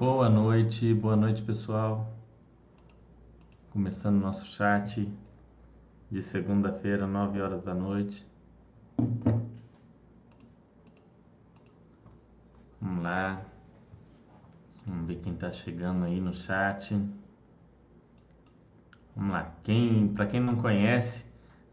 Boa noite, boa noite pessoal. Começando nosso chat de segunda-feira, 9 horas da noite. Vamos lá. Vamos ver quem está chegando aí no chat. Vamos lá. Quem, para quem não conhece,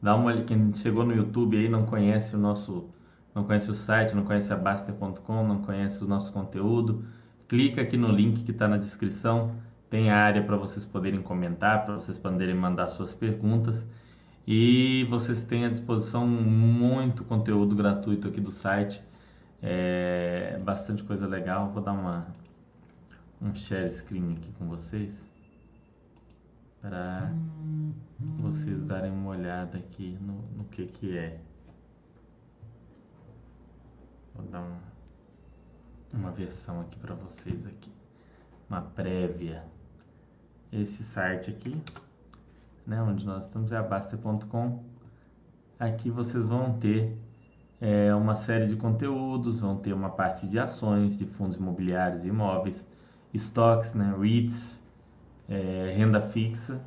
dá uma olhada. Quem chegou no YouTube aí não conhece o nosso, não conhece o site, não conhece a Baster.com, não conhece o nosso conteúdo, clica aqui no link que está na descrição. Tem a área para vocês poderem comentar, para vocês poderem mandar suas perguntas. E vocês têm à disposição muito conteúdo gratuito aqui do site. É bastante coisa legal. Vou dar uma um share screen aqui com vocês para vocês darem uma olhada aqui no, no que que é. Vou dar um, uma versão aqui para vocês aqui, uma prévia. Esse site aqui, né, onde nós estamos é a Baster.com. Aqui vocês vão ter é, uma série de conteúdos, vão ter uma parte de ações, de fundos imobiliários e imóveis, estoques, né, REITs, é, renda fixa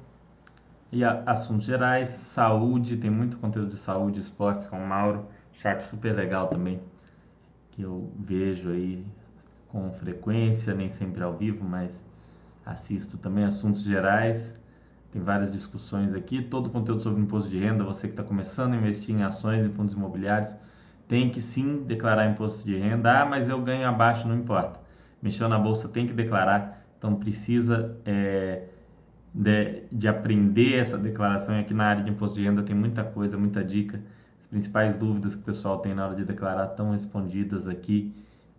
e a, assuntos gerais, saúde, tem muito conteúdo de saúde, esportes com o Mauro, chat super legal também, que eu vejo aí com frequência, nem sempre ao vivo, mas assisto também assuntos gerais. Tem várias discussões aqui, todo o conteúdo sobre imposto de renda, você que está começando a investir em ações e fundos imobiliários, tem que sim declarar imposto de renda. Ah, mas eu ganho abaixo, não importa. Mexeu na bolsa, tem que declarar. Então precisa é, de, de, aprender essa declaração. E aqui na área de imposto de renda tem muita coisa, muita dica. Principais dúvidas que o pessoal tem na hora de declarar estão respondidas aqui.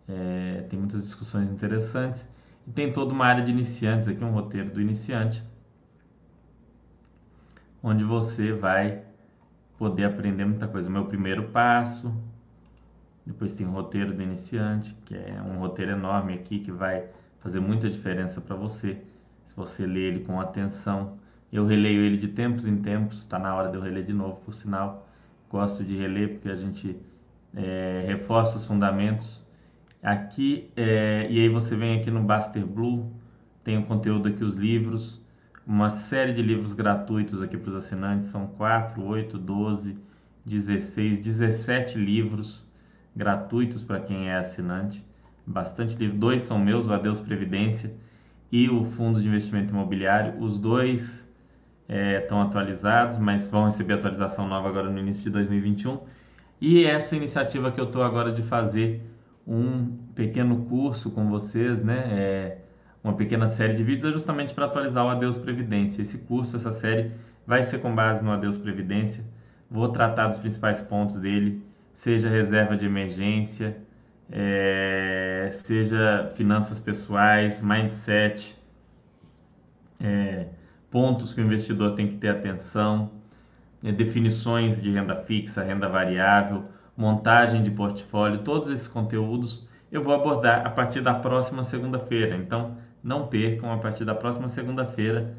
É, tem muitas discussões interessantes. E tem toda uma área de iniciantes aqui, um roteiro do iniciante, onde você vai poder aprender muita coisa. O meu primeiro passo, depois tem o roteiro do iniciante, que é um roteiro enorme aqui que vai fazer muita diferença para você se você ler ele com atenção. Eu releio ele de tempos em tempos, está na hora de eu reler de novo, por sinal. Gosto de reler porque a gente é, reforça os fundamentos. Aqui, é, e aí você vem aqui no Baster Blue, tem o conteúdo aqui, os livros, uma série de livros gratuitos aqui para os assinantes, são 4, 8, 12, 16, 17 livros gratuitos para quem é assinante bastante livro. Dois são meus, o Adeus Previdência e o Fundo de Investimento Imobiliário. Os dois estão é, atualizados, mas vão receber atualização nova agora no início de 2021. E essa iniciativa que eu estou agora de fazer um pequeno curso com vocês, né? É uma pequena série de vídeos é justamente para atualizar o Adeus Previdência. Esse curso, essa série, vai ser com base no Adeus Previdência. Vou tratar dos principais pontos dele, seja reserva de emergência, é, seja finanças pessoais, mindset, é, pontos que o investidor tem que ter atenção, é, definições de renda fixa, renda variável, montagem de portfólio, todos esses conteúdos eu vou abordar a partir da próxima segunda-feira. Então, não percam a partir da próxima segunda-feira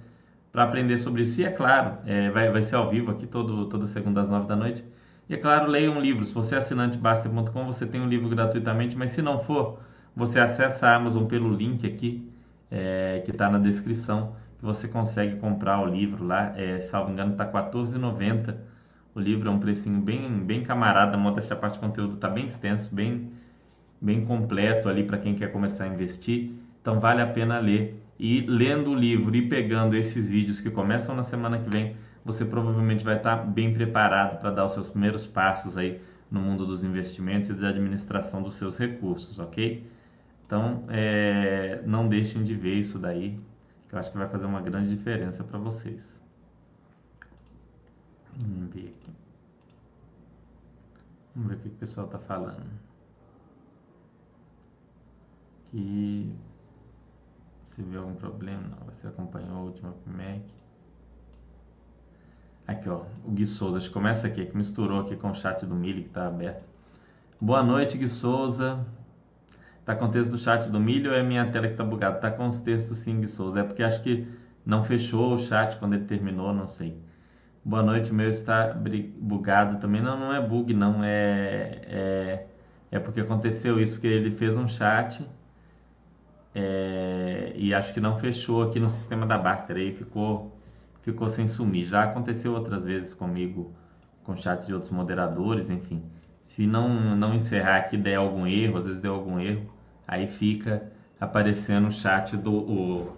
para aprender sobre isso. E é claro, é, vai, vai ser ao vivo aqui todo, toda segunda às nove da noite. E é claro, leia um livro. Se você é assinante Baster.com, você tem um livro gratuitamente, mas se não for, você acessa a Amazon pelo link aqui, é, que está na descrição, você consegue comprar o livro lá. É, salvo engano, está R$14,90. O livro é um precinho bem, bem camarada, modéstia a parte, o conteúdo está bem extenso, bem, bem completo ali para quem quer começar a investir. Então vale a pena ler. E lendo o livro e pegando esses vídeos que começam na semana que vem, você provavelmente vai estar bem preparado para dar os seus primeiros passos aí no mundo dos investimentos e da administração dos seus recursos, ok? Então, é, não deixem de ver isso daí, que eu acho que vai fazer uma grande diferença para vocês. Vamos ver aqui. Vamos ver o que o pessoal está falando. Que se vê algum problema, não. Você acompanhou a última PMEC. Aqui, ó, o Gui Souza. Acho que começa aqui, que misturou aqui com o chat do Milho que está aberto. Boa noite, Gui Souza. Tá com o texto do chat do Milho ou é minha tela que tá bugada? Tá com os textos sim, Souza. É porque acho que não fechou o chat quando ele terminou, não sei. Boa noite, meu está bugado também. Não, não é bug, não. É, é, é porque aconteceu isso, porque ele fez um chat é, e acho que não fechou aqui no sistema da Baster, aí ficou, ficou sem sumir. Já aconteceu outras vezes comigo, com chats de outros moderadores, enfim. Se não, não encerrar aqui der algum erro, às vezes deu algum erro, aí fica aparecendo o chat do o,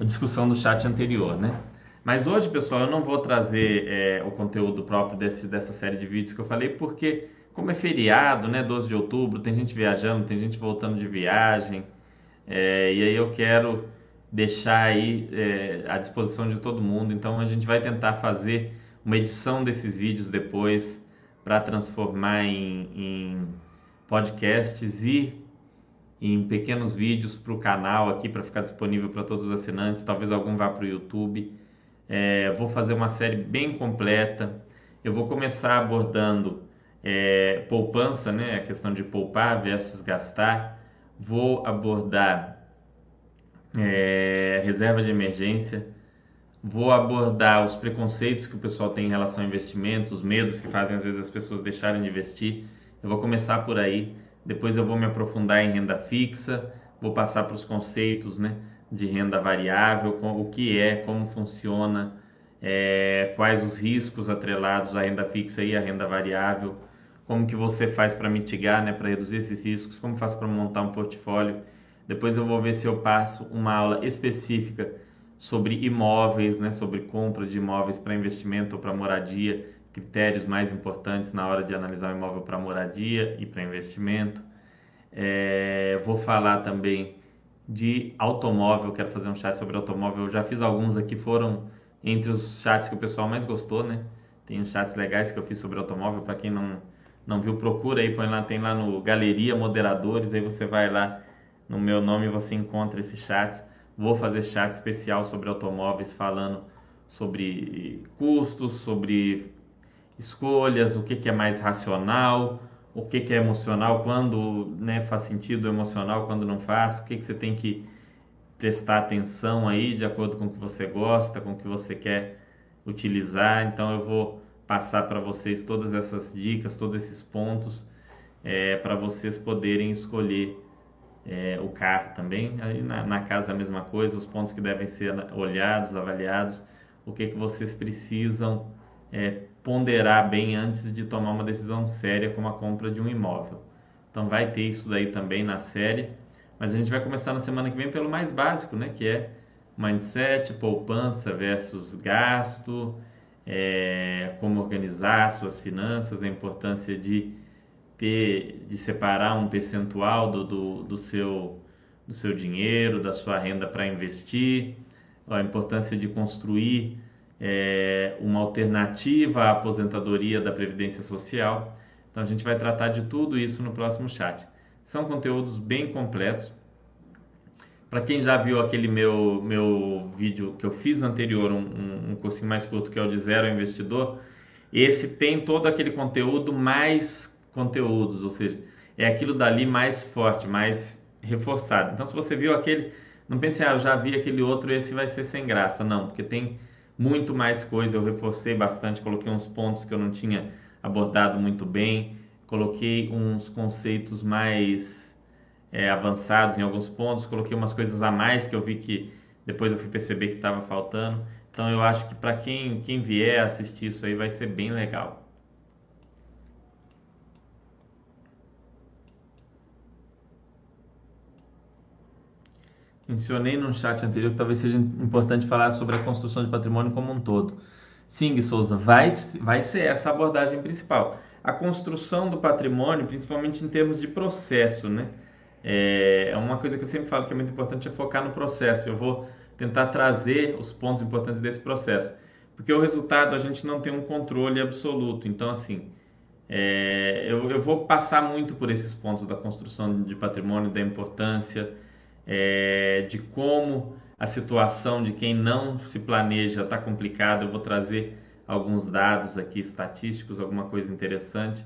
a discussão do chat anterior, né? Mas hoje, pessoal, eu não vou trazer é, o conteúdo próprio desse, dessa série de vídeos que eu falei, porque como é feriado, né, 12 de outubro, tem gente viajando, tem gente voltando de viagem, é, e aí eu quero deixar aí é, à disposição de todo mundo. Então a gente vai tentar fazer uma edição desses vídeos depois para transformar em, em, podcasts e em pequenos vídeos para o canal aqui para ficar disponível para todos os assinantes. Talvez algum vá para o YouTube. É, vou fazer uma série bem completa. Eu vou começar abordando é, poupança, né, a questão de poupar versus gastar. Vou abordar é, reserva de emergência Vou abordar os preconceitos que o pessoal tem em relação a investimentos, os medos que fazem às vezes as pessoas deixarem de investir. Eu vou começar por aí, depois eu vou me aprofundar em renda fixa, vou passar para os conceitos né, de renda variável, o que é, como funciona, é, quais os riscos atrelados à renda fixa e à renda variável, como que você faz para mitigar, né, para reduzir esses riscos, como faz para montar um portfólio. Depois eu vou ver se eu passo uma aula específica sobre imóveis, né, sobre compra de imóveis para investimento ou para moradia, critérios mais importantes na hora de analisar o imóvel para moradia e para investimento. É, vou falar também de automóvel, quero fazer um chat sobre automóvel. Eu já fiz alguns aqui, foram entre os chats que o pessoal mais gostou, né? Tem uns chats legais que eu fiz sobre automóvel, para quem não, não viu, procura aí, põe lá, tem lá no Galeria Moderadores, aí você vai lá no meu nome e você encontra esses chats. Vou fazer chat especial sobre automóveis falando sobre custos, sobre escolhas, o que, que é mais racional, o que, que é emocional, quando né, faz sentido emocional, quando não faz, o que, que você tem que prestar atenção aí de acordo com o que você gosta, com o que você quer utilizar. Então eu vou passar para vocês todas essas dicas, todos esses pontos é, para vocês poderem escolher é, o carro também. Aí na, na, casa a mesma coisa, os pontos que devem ser olhados, avaliados, o que, que vocês precisam é, ponderar bem antes de tomar uma decisão séria como a compra de um imóvel. Então vai ter isso daí também na série, mas a gente vai começar na semana que vem pelo mais básico, né? Que é mindset, poupança versus gasto, é, como organizar suas finanças, a importância de ter, de separar um percentual do, do, do seu, do seu dinheiro, da sua renda para investir, a importância de construir é, uma alternativa à aposentadoria da Previdência Social. Então a gente vai tratar de tudo isso no próximo chat. São conteúdos bem completos. Para quem já viu aquele meu, meu vídeo que eu fiz anterior, um, um, um cursinho mais curto que é o de Zero Investidor, esse tem todo aquele conteúdo mais conteúdos, ou seja, é aquilo dali mais forte, mais reforçado. Então, se você viu aquele, não pense, ah, eu já vi aquele outro, esse vai ser sem graça. Não, porque tem muito mais coisa. Eu reforcei bastante, coloquei uns pontos que eu não tinha abordado muito bem, coloquei uns conceitos mais é, avançados em alguns pontos, coloquei umas coisas a mais que eu vi que depois eu fui perceber que estava faltando. Então, eu acho que para quem, quem vier assistir isso aí vai ser bem legal. Mencionei no chat anterior que talvez seja importante falar sobre a construção de patrimônio como um todo. Sim, Souza, vai, vai ser essa a abordagem principal. A construção do patrimônio, principalmente em termos de processo, né? É, é uma coisa que eu sempre falo que é muito importante é focar no processo. Eu vou tentar trazer os pontos importantes desse processo, porque o resultado a gente não tem um controle absoluto. Então, assim, é, eu, eu vou passar muito por esses pontos da construção de patrimônio, da importância é, de como a situação de quem não se planeja está complicada. Eu vou trazer alguns dados aqui estatísticos, alguma coisa interessante.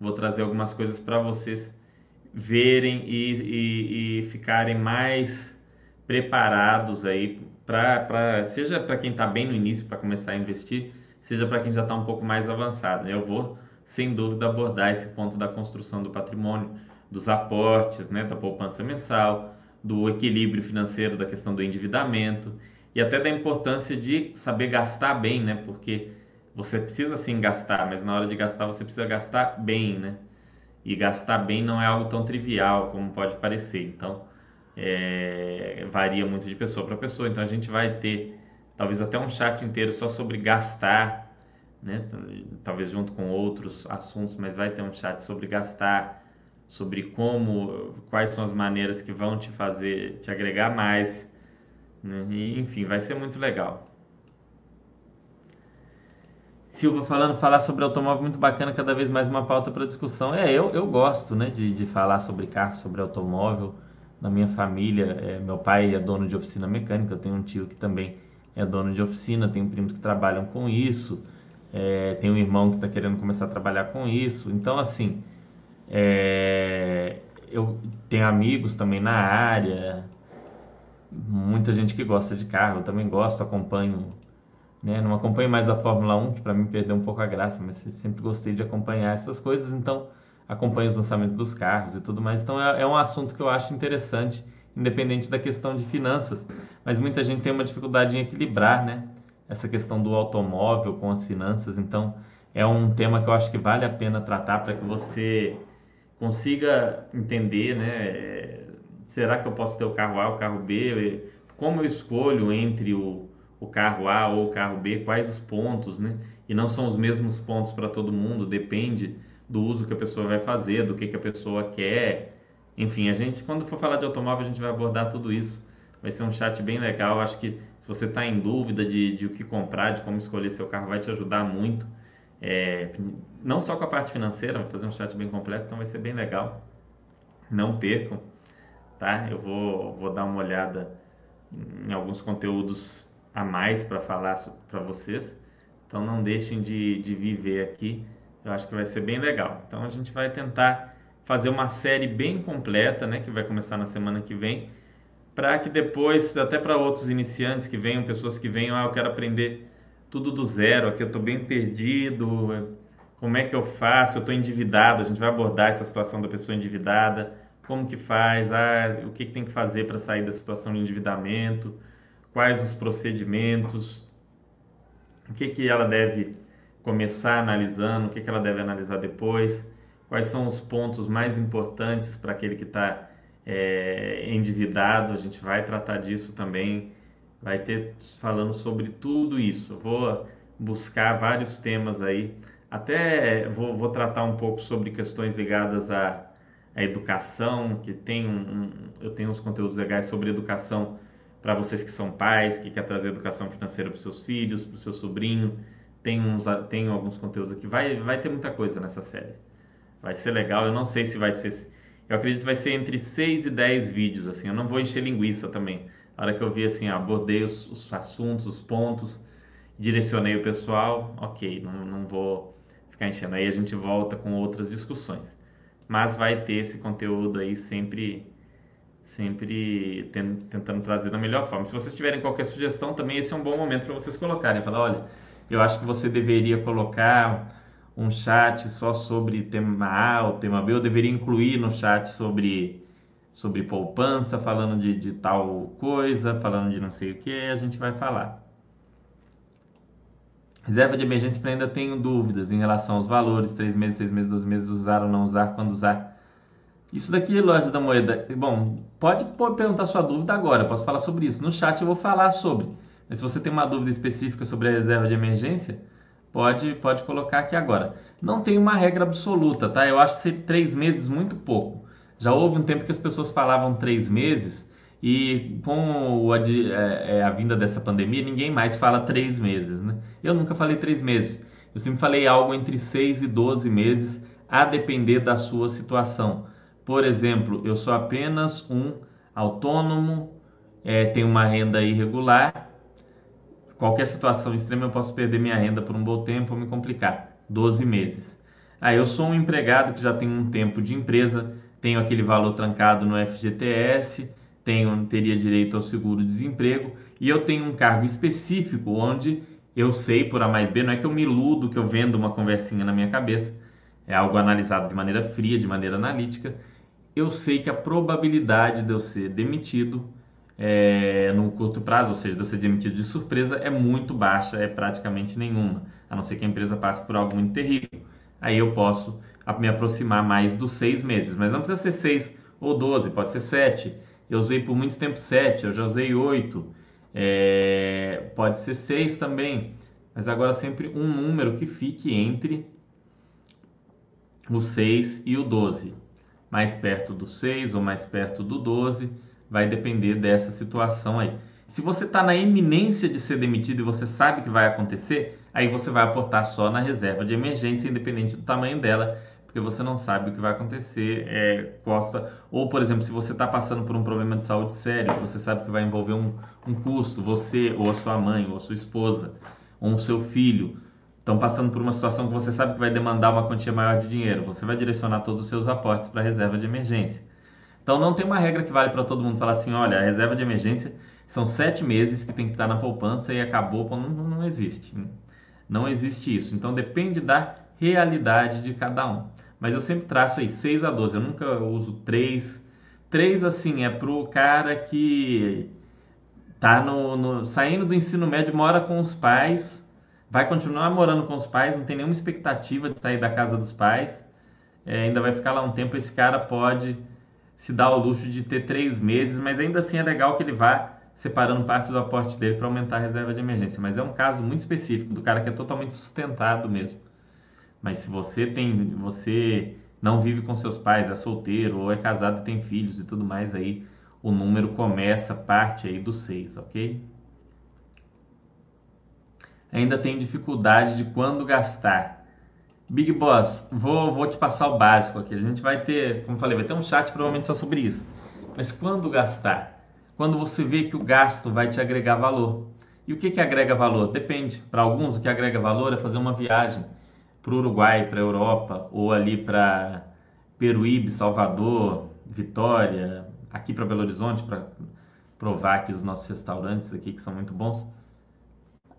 Vou trazer algumas coisas para vocês verem e, e, e, ficarem mais preparados aí para seja para quem está bem no início para começar a investir, seja para quem já está um pouco mais avançado. Eu vou sem dúvida abordar esse ponto da construção do patrimônio, dos aportes, né, da poupança mensal, do equilíbrio financeiro, da questão do endividamento e até da importância de saber gastar bem, né? Porque você precisa sim gastar, mas na hora de gastar você precisa gastar bem, né? E gastar bem não é algo tão trivial como pode parecer. Então, é, varia muito de pessoa para pessoa. Então, a gente vai ter talvez até um chat inteiro só sobre gastar, né? Talvez junto com outros assuntos, mas vai ter um chat sobre gastar, sobre como, quais são as maneiras que vão te fazer, te agregar mais, né? E, enfim, vai ser muito legal. Silva falando, falar sobre automóvel muito bacana, cada vez mais uma pauta para discussão. É, eu, eu gosto né, de, de falar sobre carro, sobre automóvel. Na minha família, é, meu pai é dono de oficina mecânica, eu tenho um tio que também é dono de oficina, tenho primos que trabalham com isso, é, tenho um irmão que está querendo começar a trabalhar com isso. Então, assim, é, eu tenho amigos também na área, muita gente que gosta de carro, eu também gosto, acompanho né? Não acompanho mais a Fórmula 1, que para mim perdeu um pouco a graça, mas sempre gostei de acompanhar essas coisas, então acompanho os lançamentos dos carros e tudo mais. Então é, é um assunto que eu acho interessante, independente da questão de finanças. Mas muita gente tem uma dificuldade em equilibrar, né? Essa questão do automóvel com as finanças. Então é um tema que eu acho que vale a pena tratar para que você consiga entender, né? Será que eu posso ter o carro A, o carro B? Como eu escolho entre o o carro A ou o carro B, quais os pontos, né? E não são os mesmos pontos para todo mundo, depende do uso que a pessoa vai fazer, do que, que a pessoa quer. Enfim, a gente, quando for falar de automóvel, a gente vai abordar tudo isso. Vai ser um chat bem legal. Acho que se você está em dúvida de, de o que comprar, de como escolher seu carro, vai te ajudar muito. É, não só com a parte financeira, vai fazer um chat bem completo, então vai ser bem legal. Não percam, tá? Eu vou, vou dar uma olhada em alguns conteúdos a mais para falar para vocês. Então não deixem de, de viver aqui. Eu acho que vai ser bem legal. Então a gente vai tentar fazer uma série bem completa, né, que vai começar na semana que vem, para que depois, até para outros iniciantes que venham, pessoas que venham, ah, eu quero aprender tudo do zero, aqui eu estou bem perdido, como é que eu faço? Eu estou endividado, a gente vai abordar essa situação da pessoa endividada, como que faz, ah, o que, que tem que fazer para sair da situação de endividamento, quais os procedimentos, o que, que ela deve começar analisando, o que, que ela deve analisar depois, quais são os pontos mais importantes para aquele que está é, endividado, a gente vai tratar disso também, vai ter falando sobre tudo isso. Vou buscar vários temas aí, até vou, vou tratar um pouco sobre questões ligadas à, à educação, que tem um, eu tenho uns conteúdos legais sobre educação para vocês que são pais, que quer trazer educação financeira para seus filhos, para o seu sobrinho. Tem, uns, tem alguns conteúdos aqui. Vai, vai ter muita coisa nessa série. Vai ser legal. Eu não sei se vai ser. Eu acredito que vai ser entre 6 e 10 vídeos. assim. Eu não vou encher linguiça também. A hora que eu vi assim, abordei os, os assuntos, os pontos, direcionei o pessoal. Ok, não, não vou ficar enchendo. Aí a gente volta com outras discussões. Mas vai ter esse conteúdo aí sempre sempre tentando trazer da melhor forma. Se vocês tiverem qualquer sugestão, também esse é um bom momento para vocês colocarem. Falar, olha, eu acho que você deveria colocar um chat só sobre tema A ou tema B, eu deveria incluir no chat sobre, sobre poupança, falando de, de tal coisa, falando de não sei o que, a gente vai falar. Reserva de emergência ainda tenho dúvidas em relação aos valores, 3 meses, 6 meses, 12 meses, usar ou não usar, quando usar isso daqui, loja da moeda. Bom, pode perguntar sua dúvida agora, posso falar sobre isso. No chat eu vou falar sobre. Mas se você tem uma dúvida específica sobre a reserva de emergência, pode, pode colocar aqui agora. Não tem uma regra absoluta, tá? Eu acho ser três meses muito pouco. Já houve um tempo que as pessoas falavam três meses e com a, é, é, a vinda dessa pandemia, ninguém mais fala três meses, né? Eu nunca falei três meses. Eu sempre falei algo entre seis e doze meses, a depender da sua situação. Por exemplo, eu sou apenas um autônomo, é, tenho uma renda irregular. Qualquer situação extrema eu posso perder minha renda por um bom tempo ou me complicar. 12 meses. Ah, eu sou um empregado que já tem um tempo de empresa, tenho aquele valor trancado no FGTS, tenho, teria direito ao seguro-desemprego e eu tenho um cargo específico onde eu sei por A mais B, não é que eu me iludo, que eu vendo uma conversinha na minha cabeça, é algo analisado de maneira fria, de maneira analítica eu sei que a probabilidade de eu ser demitido é, no curto prazo, ou seja, de eu ser demitido de surpresa, é muito baixa, é praticamente nenhuma, a não ser que a empresa passe por algo muito terrível. Aí eu posso me aproximar mais dos seis meses, mas não precisa ser seis ou doze, pode ser sete. Eu usei por muito tempo sete, eu já usei oito, é, pode ser seis também, mas agora sempre um número que fique entre o 6 e o 12. Mais perto do 6 ou mais perto do 12, vai depender dessa situação aí. Se você está na iminência de ser demitido e você sabe que vai acontecer, aí você vai aportar só na reserva de emergência, independente do tamanho dela, porque você não sabe o que vai acontecer. É, costa... Ou, por exemplo, se você está passando por um problema de saúde sério, você sabe que vai envolver um, um custo, você, ou a sua mãe, ou a sua esposa, ou o seu filho, estão passando por uma situação que você sabe que vai demandar uma quantia maior de dinheiro, você vai direcionar todos os seus aportes para a reserva de emergência. Então não tem uma regra que vale para todo mundo falar assim, olha, a reserva de emergência são sete meses que tem que estar na poupança e acabou, não, não existe. Não existe isso. Então depende da realidade de cada um. Mas eu sempre traço aí 6 a 12. Eu nunca uso 3. 3 assim é pro cara que tá no, no, saindo do ensino médio, mora com os pais, vai continuar morando com os pais, não tem nenhuma expectativa de sair da casa dos pais, é, ainda vai ficar lá um tempo. Esse cara pode se dar o luxo de ter três meses, mas ainda assim é legal que ele vá separando parte do aporte dele para aumentar a reserva de emergência. Mas é um caso muito específico do cara que é totalmente sustentado mesmo. Mas se você tem, você não vive com seus pais, é solteiro ou é casado e tem filhos e tudo mais aí, o número começa parte aí do 6, ok? Ainda tem dificuldade de quando gastar. Big Boss, vou, vou te passar o básico aqui. A gente vai ter, como falei, vai ter um chat provavelmente só sobre isso. Mas quando gastar? quando você vê que o gasto vai te agregar valor. E o que, que agrega valor? Depende. Para alguns, o que agrega valor é fazer uma viagem para o Uruguai, para a Europa, ou ali para Peruíbe, Salvador, Vitória, aqui para Belo Horizonte, para provar aqui os nossos restaurantes aqui que são muito bons.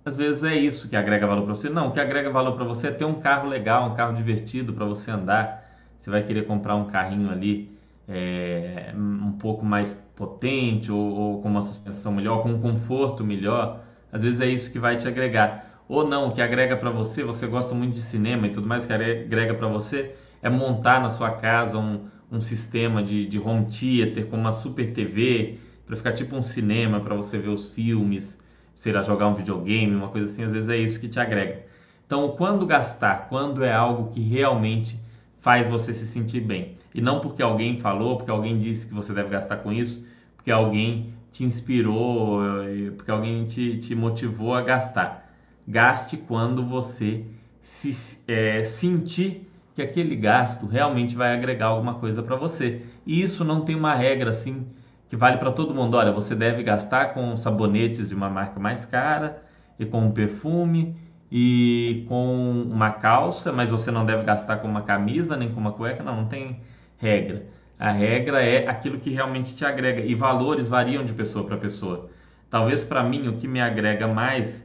Às vezes é isso que agrega valor para você. Não, o que agrega valor para você é ter um carro legal, um carro divertido para você andar. Você vai querer comprar um carrinho ali é, um pouco mais potente ou, ou, com uma suspensão melhor, com um conforto melhor, às vezes é isso que vai te agregar. Ou não, que agrega para você, você gosta muito de cinema e tudo mais, que agrega para você é montar na sua casa um, um sistema de, de home theater com uma super TV para ficar tipo um cinema para você ver os filmes, sei lá, jogar um videogame, uma coisa assim, às vezes é isso que te agrega. Então, quando gastar, quando é algo que realmente faz você se sentir bem. E não porque alguém falou, porque alguém disse que você deve gastar com isso, porque alguém te inspirou, eh, porque alguém te, te motivou a gastar. Gaste quando você se é, sentir que aquele gasto realmente vai agregar alguma coisa para você. E isso não tem uma regra assim que vale para todo mundo. Olha, você deve gastar com sabonetes de uma marca mais cara e com um perfume e com uma calça, mas você não deve gastar com uma camisa nem com uma cueca. Não, não tem regra. A regra é aquilo que realmente te agrega e valores variam de pessoa para pessoa. Talvez para mim o que me agrega mais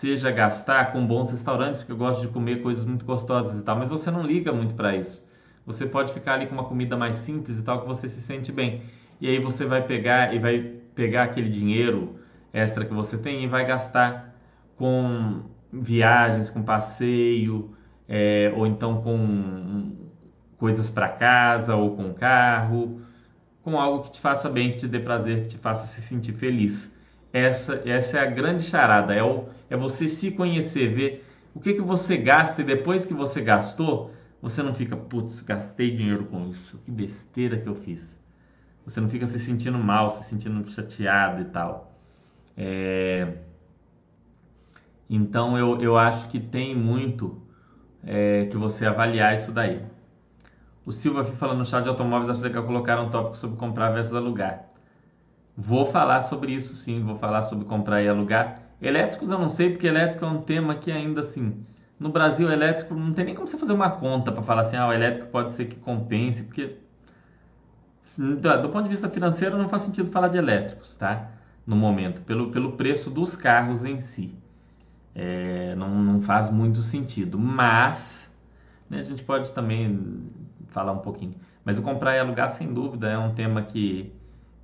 seja gastar com bons restaurantes, porque eu gosto de comer coisas muito gostosas e tal, mas você não liga muito para isso. Você pode ficar ali com uma comida mais simples e tal que você se sente bem. E aí você vai pegar e vai pegar aquele dinheiro extra que você tem e vai gastar com viagens, com passeio, é, ou então com coisas para casa ou com carro, com algo que te faça bem, que te dê prazer, que te faça se sentir feliz. Essa, essa é a grande charada, é, o, é você se conhecer, ver o que, que você gasta e depois que você gastou, você não fica, putz, gastei dinheiro com isso, que besteira que eu fiz. Você não fica se sentindo mal, se sentindo chateado e tal. É... Então eu, eu acho que tem muito é, que você avaliar isso daí. O Silva falando no chat de automóveis, acho legal colocar um tópico sobre comprar versus alugar. Vou falar sobre isso sim, vou falar sobre comprar e alugar. Elétricos eu não sei, porque elétrico é um tema que ainda assim. No Brasil, elétrico não tem nem como você fazer uma conta para falar assim, ah, o elétrico pode ser que compense, porque do ponto de vista financeiro não faz sentido falar de elétricos, tá? No momento, pelo, pelo preço dos carros em si. É, não, não faz muito sentido. Mas né, a gente pode também falar um pouquinho. Mas o comprar e alugar, sem dúvida, é um tema que,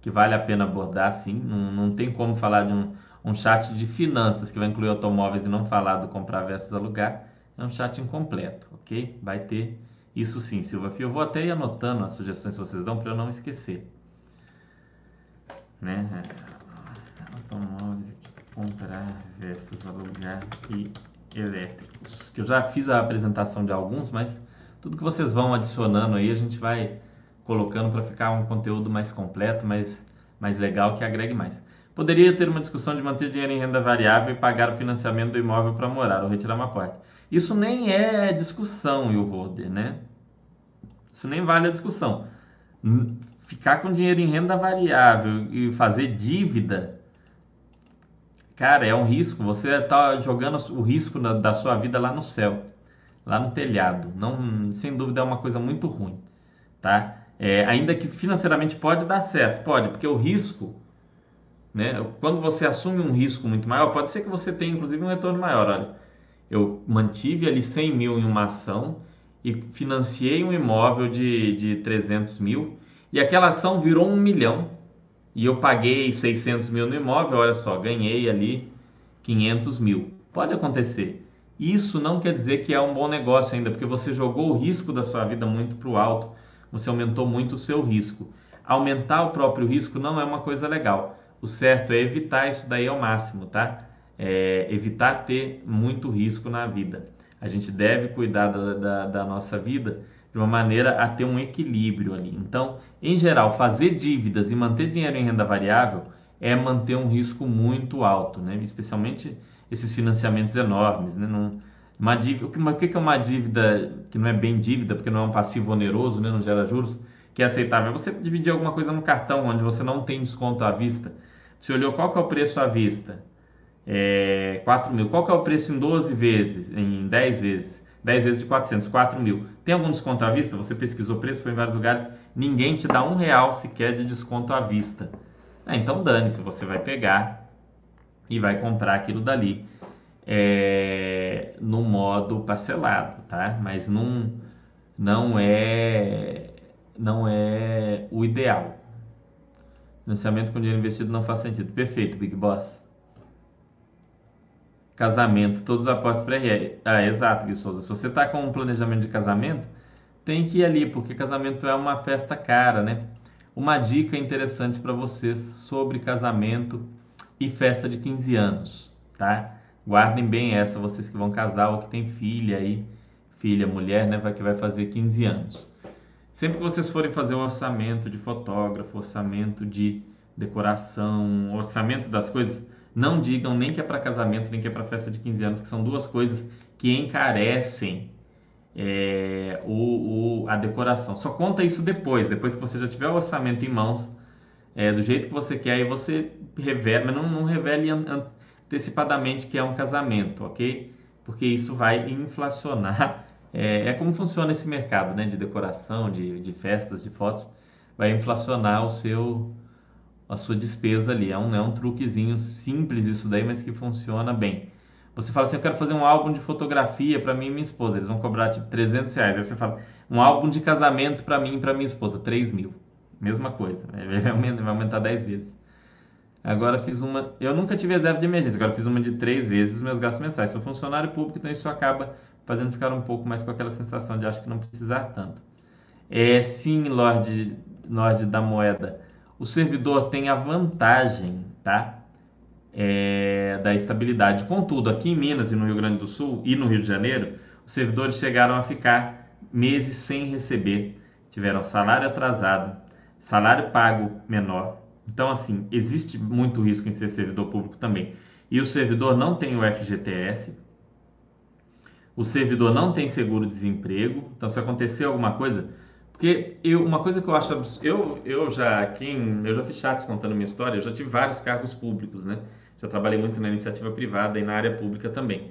que vale a pena abordar, sim. Não, não tem como falar de um, um chat de finanças que vai incluir automóveis e não falar do comprar versus alugar. É um chat incompleto, ok? Vai ter isso sim, Silva Fio. Eu vou até ir anotando as sugestões que vocês dão para eu não esquecer. Né? Automóveis comprar versus alugar e elétricos. Que eu já fiz a apresentação de alguns, mas tudo que vocês vão adicionando aí a gente vai colocando para ficar um conteúdo mais completo, mais, mais legal, que agregue mais. Poderia ter uma discussão de manter dinheiro em renda variável e pagar o financiamento do imóvel para morar ou retirar uma parte. Isso nem é discussão, Wilholder, né? Isso nem vale a discussão. Ficar com dinheiro em renda variável e fazer dívida Cara, é um risco. Você está jogando o risco da, sua vida lá no céu, lá no telhado. Não, sem dúvida é uma coisa muito ruim, tá? É, ainda que financeiramente pode dar certo, pode, porque o risco, né? Quando você assume um risco muito maior, pode ser que você tenha inclusive um retorno maior. Olha, eu mantive ali 100 mil em uma ação e financiei um imóvel de, de 300 mil e aquela ação virou um milhão e eu paguei 600 mil no imóvel, olha só, ganhei ali 500 mil. Pode acontecer. Isso não quer dizer que é um bom negócio ainda, porque você jogou o risco da sua vida muito para o alto, você aumentou muito o seu risco. Aumentar o próprio risco não é uma coisa legal. O certo é evitar isso daí ao máximo, tá? É, evitar ter muito risco na vida. A gente deve cuidar da, da, da nossa vida de uma maneira a ter um equilíbrio ali. Então, em geral, fazer dívidas e manter dinheiro em renda variável é manter um risco muito alto, né? especialmente esses financiamentos enormes. Né? Não, uma dívida, o que é uma dívida que não é bem dívida, porque não é um passivo oneroso, né? não gera juros, que é aceitável? É você dividir alguma coisa no cartão, onde você não tem desconto à vista. Você olhou qual que é o preço à vista? É, 4 mil. Qual que é o preço em 12 vezes, em 10 vezes? 10 vezes de 400, 4 mil. Tem algum desconto à vista? Você pesquisou preço, foi em vários lugares, ninguém te dá um real sequer de desconto à vista. Ah, então dane-se, você vai pegar e vai comprar aquilo dali é, no modo parcelado, tá? Mas não, não é não é o ideal. Financiamento com dinheiro investido não faz sentido. Perfeito, Big Boss. Casamento, todos os aportes para RR. Ah, exato, Gui Souza. Se você está com um planejamento de casamento, tem que ir ali, porque casamento é uma festa cara, né? Uma dica interessante para vocês sobre casamento e festa de 15 anos, tá? Guardem bem essa, vocês que vão casar ou que tem filha aí, filha, mulher, né, que vai fazer 15 anos. Sempre que vocês forem fazer o orçamento de fotógrafo, orçamento de decoração, orçamento das coisas, não digam nem que é para casamento, nem que é para festa de 15 anos, que são duas coisas que encarecem é, o, o, a decoração. Só conta isso depois, depois que você já tiver o orçamento em mãos, é, do jeito que você quer, aí você revela, mas não, não revele antecipadamente que é um casamento, ok? Porque isso vai inflacionar. É, é como funciona esse mercado né, de decoração, de, de festas, de fotos, vai inflacionar o seu a sua despesa ali. É um, é um truquezinho simples isso daí, mas que funciona bem. Você fala assim, eu quero fazer um álbum de fotografia para mim e minha esposa. Eles vão cobrar tipo 300 reais. Aí você fala, um álbum de casamento para mim e para minha esposa, 3 mil. Mesma coisa, vai aumentar 10 vezes. Agora fiz uma. Eu nunca tive reserva de emergência, agora fiz uma de 3 vezes os meus gastos mensais. Sou funcionário público, então isso acaba fazendo ficar um pouco mais com aquela sensação de acho que não precisar tanto. É sim, Lorde, Lorde da Moeda o servidor tem a vantagem tá? É, da estabilidade. Contudo, aqui em Minas e no Rio Grande do Sul e no Rio de Janeiro, os servidores chegaram a ficar meses sem receber, tiveram salário atrasado, salário pago menor. Então, assim, existe muito risco em ser servidor público também. E o servidor não tem o FGTS, o servidor não tem seguro-desemprego. Então, se acontecer alguma coisa, porque eu, uma coisa que eu acho eu eu já quem eu já fiz chats contando minha história, eu já tive vários cargos públicos, né? Já trabalhei muito na iniciativa privada e na área pública também.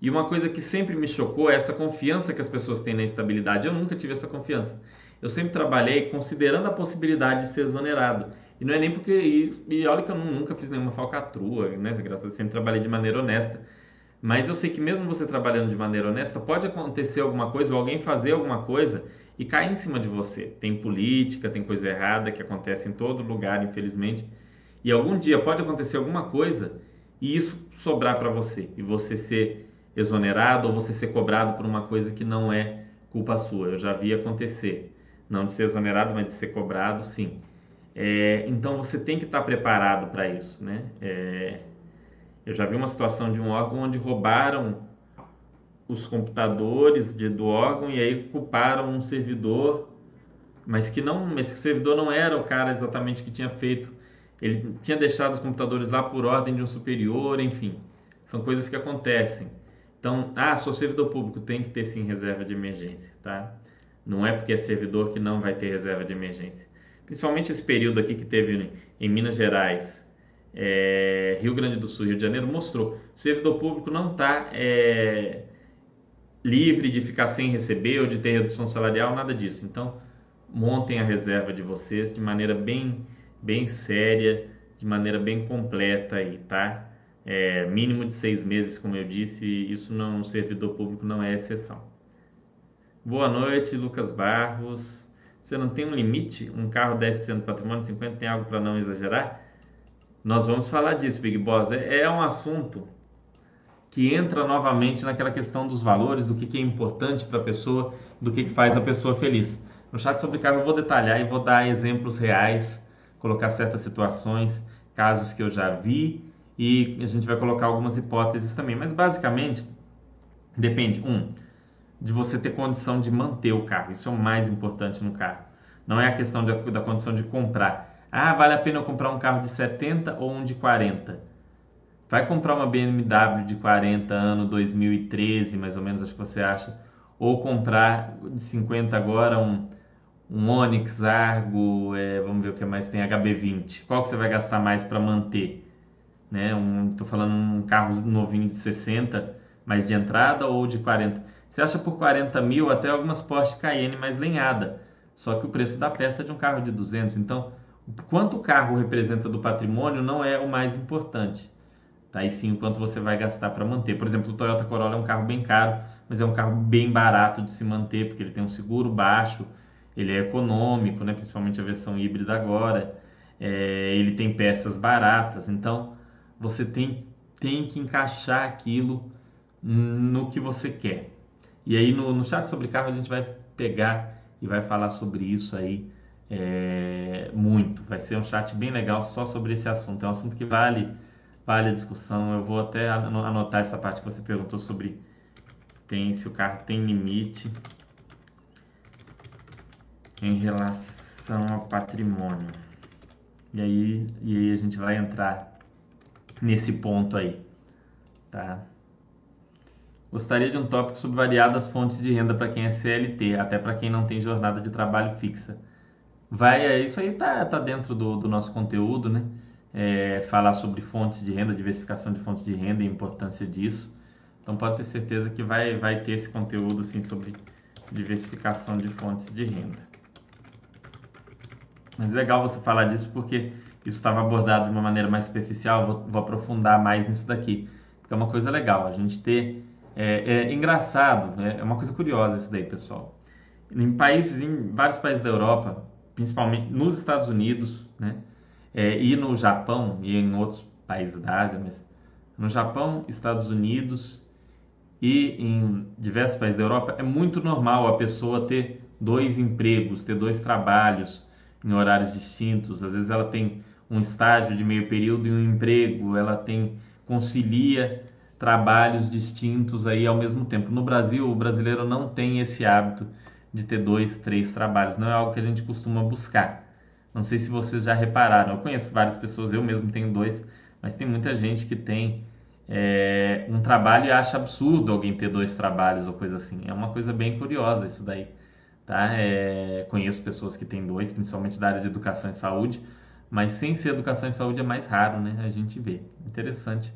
E uma coisa que sempre me chocou é essa confiança que as pessoas têm na estabilidade. Eu nunca tive essa confiança. Eu sempre trabalhei considerando a possibilidade de ser exonerado. E não é nem porque. E, e olha que eu nunca fiz nenhuma falcatrua, né? Graças a Deus, sempre trabalhei de maneira honesta. Mas eu sei que mesmo você trabalhando de maneira honesta, pode acontecer alguma coisa ou alguém fazer alguma coisa e cai em cima de você. Tem política, tem coisa errada que acontece em todo lugar, infelizmente. E algum dia pode acontecer alguma coisa e isso sobrar para você e você ser exonerado ou você ser cobrado por uma coisa que não é culpa sua. Eu já vi acontecer, não de ser exonerado, mas de ser cobrado, sim. É, então você tem que estar preparado para isso, né? É, eu já vi uma situação de um órgão onde roubaram os computadores de, do órgão e aí culparam um servidor, mas que não, o servidor não era o cara exatamente que tinha feito. Ele tinha deixado os computadores lá por ordem de um superior, enfim. São coisas que acontecem. Então, ah, sou servidor público, tem que ter sim reserva de emergência, tá? Não é porque é servidor que não vai ter reserva de emergência. Principalmente esse período aqui que teve em Minas Gerais, é, Rio Grande do Sul, Rio de Janeiro, mostrou. O servidor público não está é, livre de ficar sem receber ou de ter redução salarial, nada disso. Então, montem a reserva de vocês de maneira bem, bem séria, de maneira bem completa aí, tá? É, mínimo de seis meses, como eu disse, isso não, servidor público não é exceção. Boa noite, Lucas Barros. Você não tem um limite? Um carro 10% do patrimônio, 50% tem algo para não exagerar? Nós vamos falar disso, Big Boss. É, é um assunto que entra novamente naquela questão dos valores, do que, que é importante para a pessoa, do que, que faz a pessoa feliz. No chat sobre carro eu vou detalhar e vou dar exemplos reais, colocar certas situações, casos que eu já vi e a gente vai colocar algumas hipóteses também. Mas basicamente depende, um, de você ter condição de manter o carro. Isso é o mais importante no carro. Não é a questão da condição de comprar. Ah, vale a pena eu comprar um carro de 70 ou um de 40? Vai comprar uma BMW de 40 anos, 2013, mais ou menos, acho que você acha, ou comprar de 50 agora um, um Onix Argo, é, vamos ver o que mais tem, HB20. Qual que você vai gastar mais para manter? Né? Um, tô falando um carro novinho de 60, mais de entrada ou de 40. Você acha por 40 mil até algumas Porsche Cayenne mais lenhada, só que o preço da peça é de um carro de 200. Então, quanto o carro representa do patrimônio não é o mais importante. Tá? E sim o quanto você vai gastar para manter. Por exemplo, o Toyota Corolla é um carro bem caro, mas é um carro bem barato de se manter, porque ele tem um seguro baixo, ele é econômico, né? principalmente a versão híbrida agora, é, ele tem peças baratas, então você tem, tem que encaixar aquilo no que você quer. E aí no, no chat sobre carro a gente vai pegar e vai falar sobre isso aí é, muito. Vai ser um chat bem legal só sobre esse assunto. É um assunto que vale vale a discussão. Eu vou até anotar essa parte que você perguntou sobre tem, se o carro tem limite em relação ao patrimônio. E aí, e aí a gente vai entrar nesse ponto aí, tá? Gostaria de um tópico sobre variadas fontes de renda para quem é CLT, até para quem não tem jornada de trabalho fixa. Vai, é, isso aí tá, tá dentro do, do nosso conteúdo, né? é, falar sobre fontes de renda, diversificação de fontes de renda e a importância disso. Então pode ter certeza que vai, vai ter esse conteúdo sim, sobre diversificação de fontes de renda. Mas é legal você falar disso porque isso estava abordado de uma maneira mais superficial, vou, vou, aprofundar mais nisso daqui, porque é uma coisa legal a gente ter. É, é engraçado, é, é uma coisa curiosa isso daí, pessoal. Em países, em vários países da Europa, principalmente nos Estados Unidos, né, é, e no Japão e em outros países da Ásia, mas no Japão, Estados Unidos e em diversos países da Europa é muito normal a pessoa ter dois empregos, ter dois trabalhos em horários distintos. Às vezes ela tem um estágio de meio período e um emprego, ela tem concilia trabalhos distintos aí ao mesmo tempo. No Brasil, o brasileiro não tem esse hábito de ter dois, três trabalhos, não é algo que a gente costuma buscar. Não sei se vocês já repararam, eu conheço várias pessoas, eu mesmo tenho dois, mas tem muita gente que tem é, um trabalho e acha absurdo alguém ter dois trabalhos ou coisa assim. É uma coisa bem curiosa isso daí. Tá? É, conheço pessoas que têm dois, principalmente da área de educação e saúde, mas sem ser educação e saúde é mais raro, né? A gente vê. Interessante.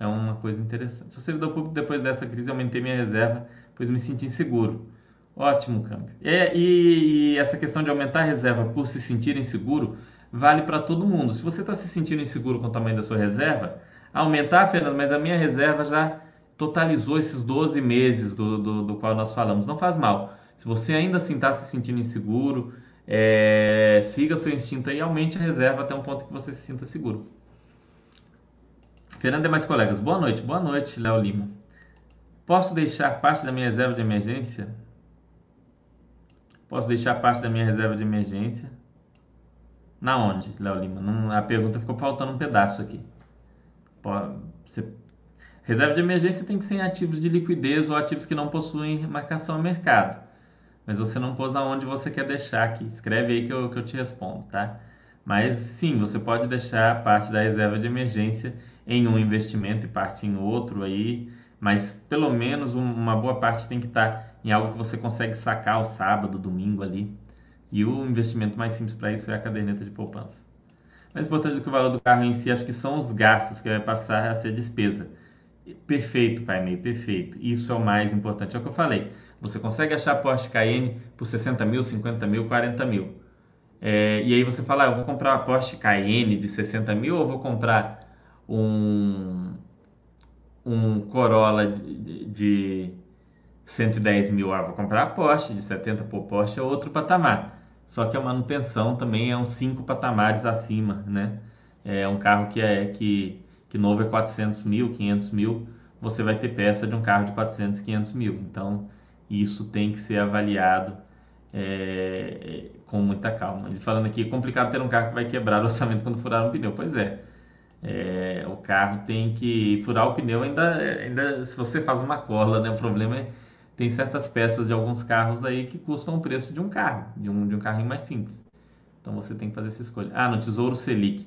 É uma coisa interessante. Sou servidor público, depois dessa crise, aumentei minha reserva, pois me senti inseguro. Ótimo câmbio. É, e, e, essa questão de aumentar a reserva por se sentir inseguro vale para todo mundo. Se você está se sentindo inseguro com o tamanho da sua reserva, aumentar, Fernando, mas a minha reserva já totalizou esses 12 meses do, do, do qual nós falamos. Não faz mal. Se você ainda assim está se sentindo inseguro, é, siga seu instinto e aumente a reserva até um ponto que você se sinta seguro. Fernando e mais colegas, boa noite. Boa noite, Léo Lima. Posso deixar parte da minha reserva de emergência? Posso deixar parte da minha reserva de emergência? Na onde, Léo Lima? Não, a pergunta ficou faltando um pedaço aqui. Você... Reserva de emergência tem que ser em ativos de liquidez ou ativos que não possuem marcação a mercado. Mas você não pôs aonde você quer deixar aqui. Escreve aí que eu, que eu te respondo, tá? Mas sim, você pode deixar parte da reserva de emergência em um investimento e parte em outro aí, mas pelo menos uma boa parte tem que estar em algo que você consegue sacar o sábado, domingo ali. E o investimento mais simples para isso é a caderneta de poupança. Mais importante do que o valor do carro em si, acho que são os gastos que vai passar a ser despesa. Perfeito, Pai Meio, perfeito. Isso é o mais importante. É o que eu falei. Você consegue achar Porsche Cayenne por 60 mil, 50 mil, 40 mil. É, e aí você fala, ah, eu vou comprar uma Porsche Cayenne de 60 mil ou vou comprar um, um Corolla de, de 110 mil, ah, vou comprar a Porsche de 70 por Porsche é outro patamar. Só que a manutenção também é uns 5 patamares acima, né? É um carro que é que, que novo é 400 mil, 500 mil, você vai ter peça de um carro de 400, 500 mil. Então, isso tem que ser avaliado é, com muita calma. Ele falando aqui, é complicado ter um carro que vai quebrar o orçamento quando furar um pneu. Pois é, é, o carro tem que furar o pneu ainda, ainda se você faz uma cola, né? O problema é tem certas peças de alguns carros aí que custam o preço de um carro, de um, de um carrinho mais simples. Então você tem que fazer essa escolha. Ah, no Tesouro Selic.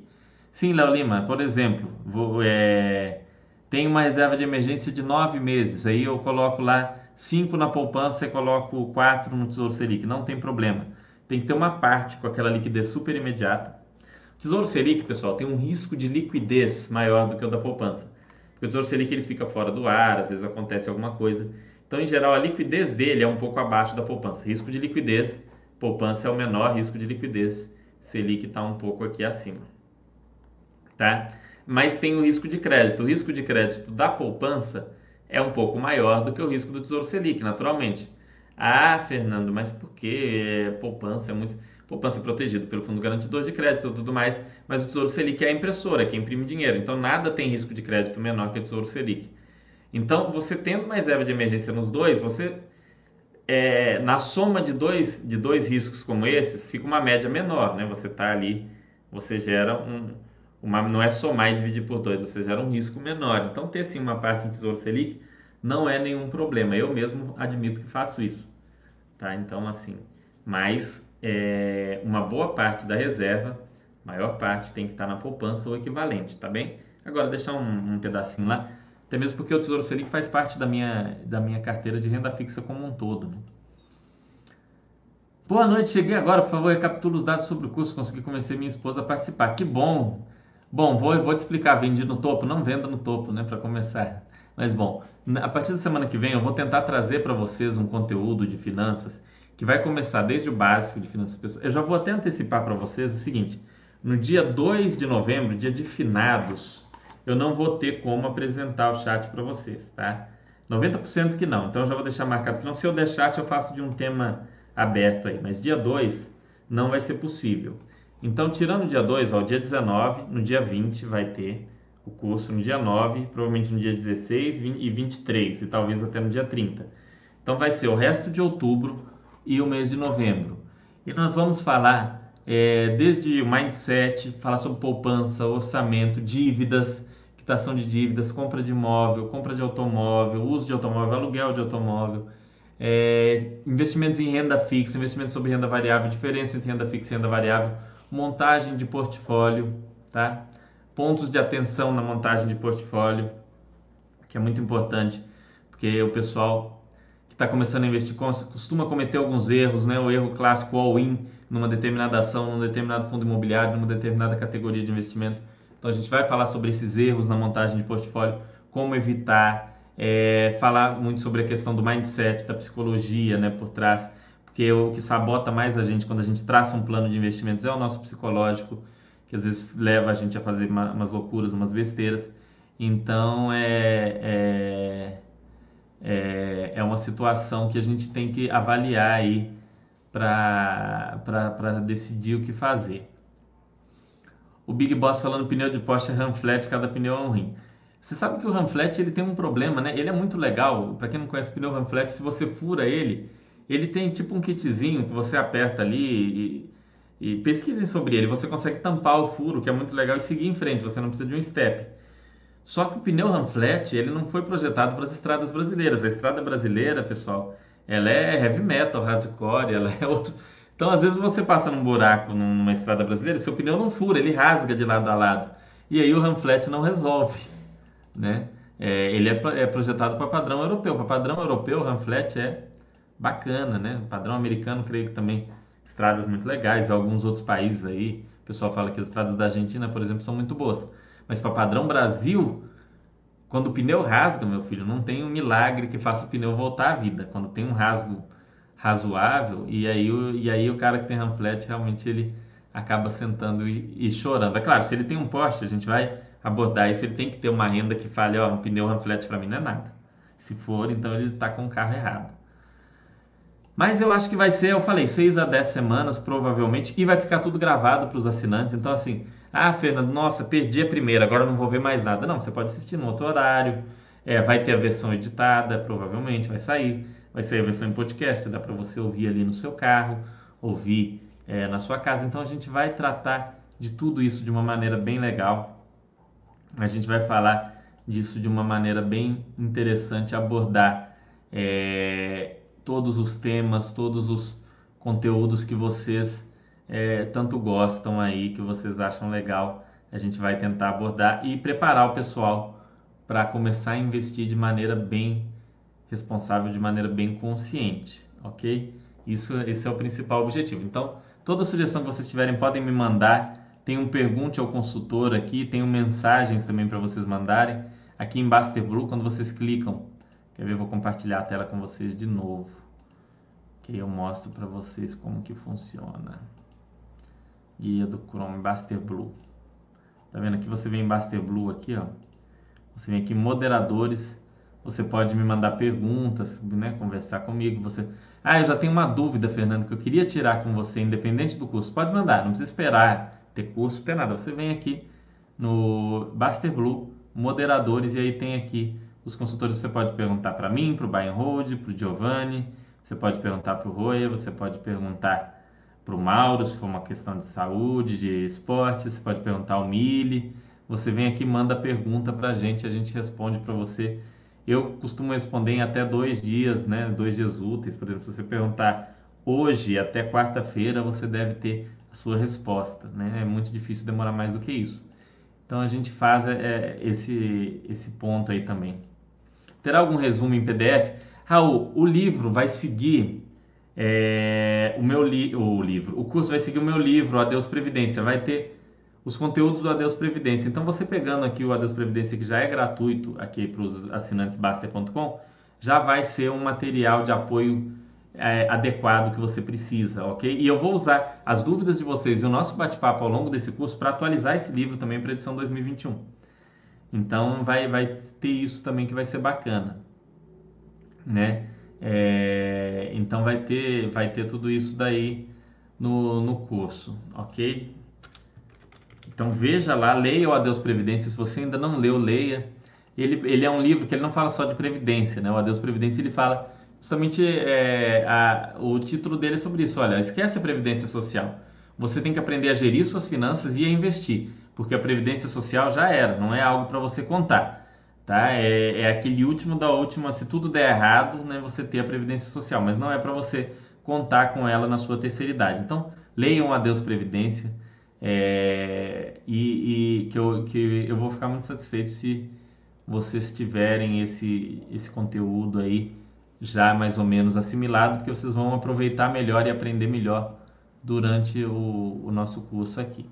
Sim, Léo Lima, por exemplo, vou, é, tem uma reserva de emergência de nove meses. Aí eu coloco lá cinco na poupança e coloco quatro no Tesouro Selic. Não tem problema. Tem que ter uma parte com aquela liquidez super imediata Tesouro Selic, pessoal, tem um risco de liquidez maior do que o da poupança. Porque o Tesouro Selic ele fica fora do ar, às vezes acontece alguma coisa. Então, em geral, a liquidez dele é um pouco abaixo da poupança. Risco de liquidez, poupança é o menor risco de liquidez. Selic está um pouco aqui acima. Tá? Mas tem o risco de crédito. O risco de crédito da poupança é um pouco maior do que o risco do Tesouro Selic, naturalmente. Ah, Fernando, mas por que poupança é muito poupança protegida pelo fundo garantidor de crédito e tudo mais, mas o Tesouro Selic é a impressora, é que imprime dinheiro, então nada tem risco de crédito menor que o Tesouro Selic. Então, você tendo mais reserva de emergência nos dois, você é, na soma de dois, de dois riscos como esses, fica uma média menor, né? Você está ali, você gera um, uma, não é somar e dividir por dois, você gera um risco menor. Então, ter sim uma parte em Tesouro Selic não é nenhum problema. Eu mesmo admito que faço isso, tá? Então, assim, mas é, uma boa parte da reserva, maior parte tem que estar na poupança ou equivalente, tá bem? Agora, deixar um, um pedacinho lá, até mesmo porque o Tesouro Selic faz parte da minha, da minha carteira de renda fixa como um todo. Né? Boa noite, cheguei agora, por favor, recapitula os dados sobre o curso, consegui convencer minha esposa a participar. Que bom! Bom, vou, vou te explicar, vendi no topo, não venda no topo, né, para começar. Mas bom, a partir da semana que vem eu vou tentar trazer para vocês um conteúdo de finanças que vai começar desde o básico de finanças pessoais. Eu já vou até antecipar para vocês o seguinte: no dia 2 de novembro, dia de finados, eu não vou ter como apresentar o chat para vocês, tá? 90% que não, então já vou deixar marcado que não. Se eu der chat, eu faço de um tema aberto aí, mas dia 2 não vai ser possível. Então, tirando o dia 2, ó, dia 19, no dia 20 vai ter o curso, no dia 9, provavelmente no dia 16 e 23, e talvez até no dia 30. Então, vai ser o resto de outubro e o mês de novembro. E nós vamos falar é, desde o mindset, falar sobre poupança, orçamento, dívidas, quitação de dívidas, compra de imóvel, compra de automóvel, uso de automóvel, aluguel de automóvel, é, investimentos em renda fixa, investimentos sobre renda variável, diferença entre renda fixa e renda variável, montagem de portfólio, tá? Pontos de atenção na montagem de portfólio, que é muito importante, porque o pessoal está começando a investir costuma cometer alguns erros, né? O erro clássico all-in numa determinada ação, num determinado fundo imobiliário, numa determinada categoria de investimento. Então a gente vai falar sobre esses erros na montagem de portfólio, como evitar, é, falar muito sobre a questão do mindset, da psicologia, né, por trás, porque o que sabota mais a gente quando a gente traça um plano de investimentos é o nosso psicológico, que às vezes leva a gente a fazer uma, umas loucuras, umas besteiras. Então é, é é, é uma situação que a gente tem que avaliar aí para decidir o que fazer. O Big Boss falando pneu de Porsche é Ramflat, cada pneu é um rim. Você sabe que o Ramflat ele tem um problema, né? Ele é muito legal. Para quem não conhece o pneu Ramflat, se você fura ele, ele tem tipo um kitzinho que você aperta ali e, e pesquisem sobre ele. Você consegue tampar o furo, que é muito legal, e seguir em frente. Você não precisa de um step. Só que o pneu Ramflat ele não foi projetado para as estradas brasileiras. A estrada brasileira, pessoal, ela é heavy metal, hardcore, ela é outro. Então, às vezes você passa num buraco numa estrada brasileira, seu pneu não fura, ele rasga de lado a lado. E aí o Ramflat não resolve, né? É, ele é, é projetado para padrão europeu. Para padrão europeu, o Ramflat é bacana, né? Padrão americano, creio que também estradas muito legais. Alguns outros países aí, o pessoal fala que as estradas da Argentina, por exemplo, são muito boas. Mas para padrão Brasil, quando o pneu rasga, meu filho, não tem um milagre que faça o pneu voltar à vida. Quando tem um rasgo razoável, e aí, e aí o cara que tem ramflet, realmente ele acaba sentando e, e, chorando. É claro, se ele tem um Porsche, a gente vai abordar isso, ele tem que ter uma renda que fale, ó, um pneu ramflet para mim não é nada. Se for, então ele está com o carro errado. Mas eu acho que vai ser, eu falei, 6 a 10 semanas, provavelmente, e vai ficar tudo gravado para os assinantes. Então, assim, ah, Fernando, nossa, perdi a primeira, agora não vou ver mais nada. Não, você pode assistir no outro horário. É, vai ter a versão editada, provavelmente vai sair. Vai sair a versão em podcast, dá para você ouvir ali no seu carro, ouvir é, na sua casa. Então a gente vai tratar de tudo isso de uma maneira bem legal. A gente vai falar disso de uma maneira bem interessante, abordar é, todos os temas, todos os conteúdos que vocês é, tanto gostam aí, que vocês acham legal. A gente vai tentar abordar e preparar o pessoal para começar a investir de maneira bem responsável, de maneira bem consciente, ok? Isso, esse é o principal objetivo. Então, toda sugestão que vocês tiverem podem me mandar. Tem um pergunte ao consultor aqui, tem um mensagens também para vocês mandarem. Aqui em Baster Blue, quando vocês clicam, quer ver? Vou compartilhar a tela com vocês de novo. Que eu mostro para vocês como que funciona guia do Chrome Baster Blue. Tá vendo aqui? Você vem em Baster Blue aqui, ó. Você vem aqui moderadores. Você pode me mandar perguntas, né? Conversar comigo. Você, ah, eu já tenho uma dúvida, Fernando, que eu queria tirar com você, independente do curso. Pode mandar, não precisa esperar ter curso, ter nada. Você vem aqui no Baster Blue, moderadores, e aí tem aqui os consultores. Você pode perguntar para mim, para o Bayern Road, para o Giovanni. Você pode perguntar para o Roya, você pode perguntar para o Mauro, se for uma questão de saúde, de esporte, você pode perguntar ao Mili. Você vem aqui, manda pergunta para a gente, a gente responde para você. Eu costumo responder em até dois dias, né? Dois dias úteis. Por exemplo, se você perguntar hoje até quarta-feira, você deve ter a sua resposta, né? É muito difícil demorar mais do que isso. Então a gente faz é, esse, esse ponto aí também. Terá algum resumo em PDF? Raul, o livro vai seguir é, o meu li o livro, o curso vai seguir o meu livro, Adeus Previdência, vai ter os conteúdos do Adeus Previdência. Então você pegando aqui o Adeus Previdência que já é gratuito aqui para os assinantes Baster.com, já vai ser um material de apoio é, adequado que você precisa, ok? E eu vou usar as dúvidas de vocês e o nosso bate-papo ao longo desse curso para atualizar esse livro também para a edição 2021. Então vai, vai ter isso também que vai ser bacana, né? É, então vai ter, vai ter tudo isso daí no, no curso, ok? Então veja lá, leia o Adeus Previdência. Se você ainda não leu, leia. Ele, ele é um livro que ele não fala só de previdência, né? O Adeus Previdência ele fala justamente é, a, o título dele é sobre isso. Olha, esquece a previdência social. Você tem que aprender a gerir suas finanças e a investir, porque a previdência social já era, não é algo para você contar tá? É, é, aquele último da última, se tudo der errado, né, você ter a previdência social, mas não é para você contar com ela na sua terceira idade. Então, leiam Adeus Previdência é, e, e que, eu, que eu vou ficar muito satisfeito se vocês tiverem esse, esse conteúdo aí já mais ou menos assimilado, porque vocês vão aproveitar melhor e aprender melhor durante o, o nosso curso aqui.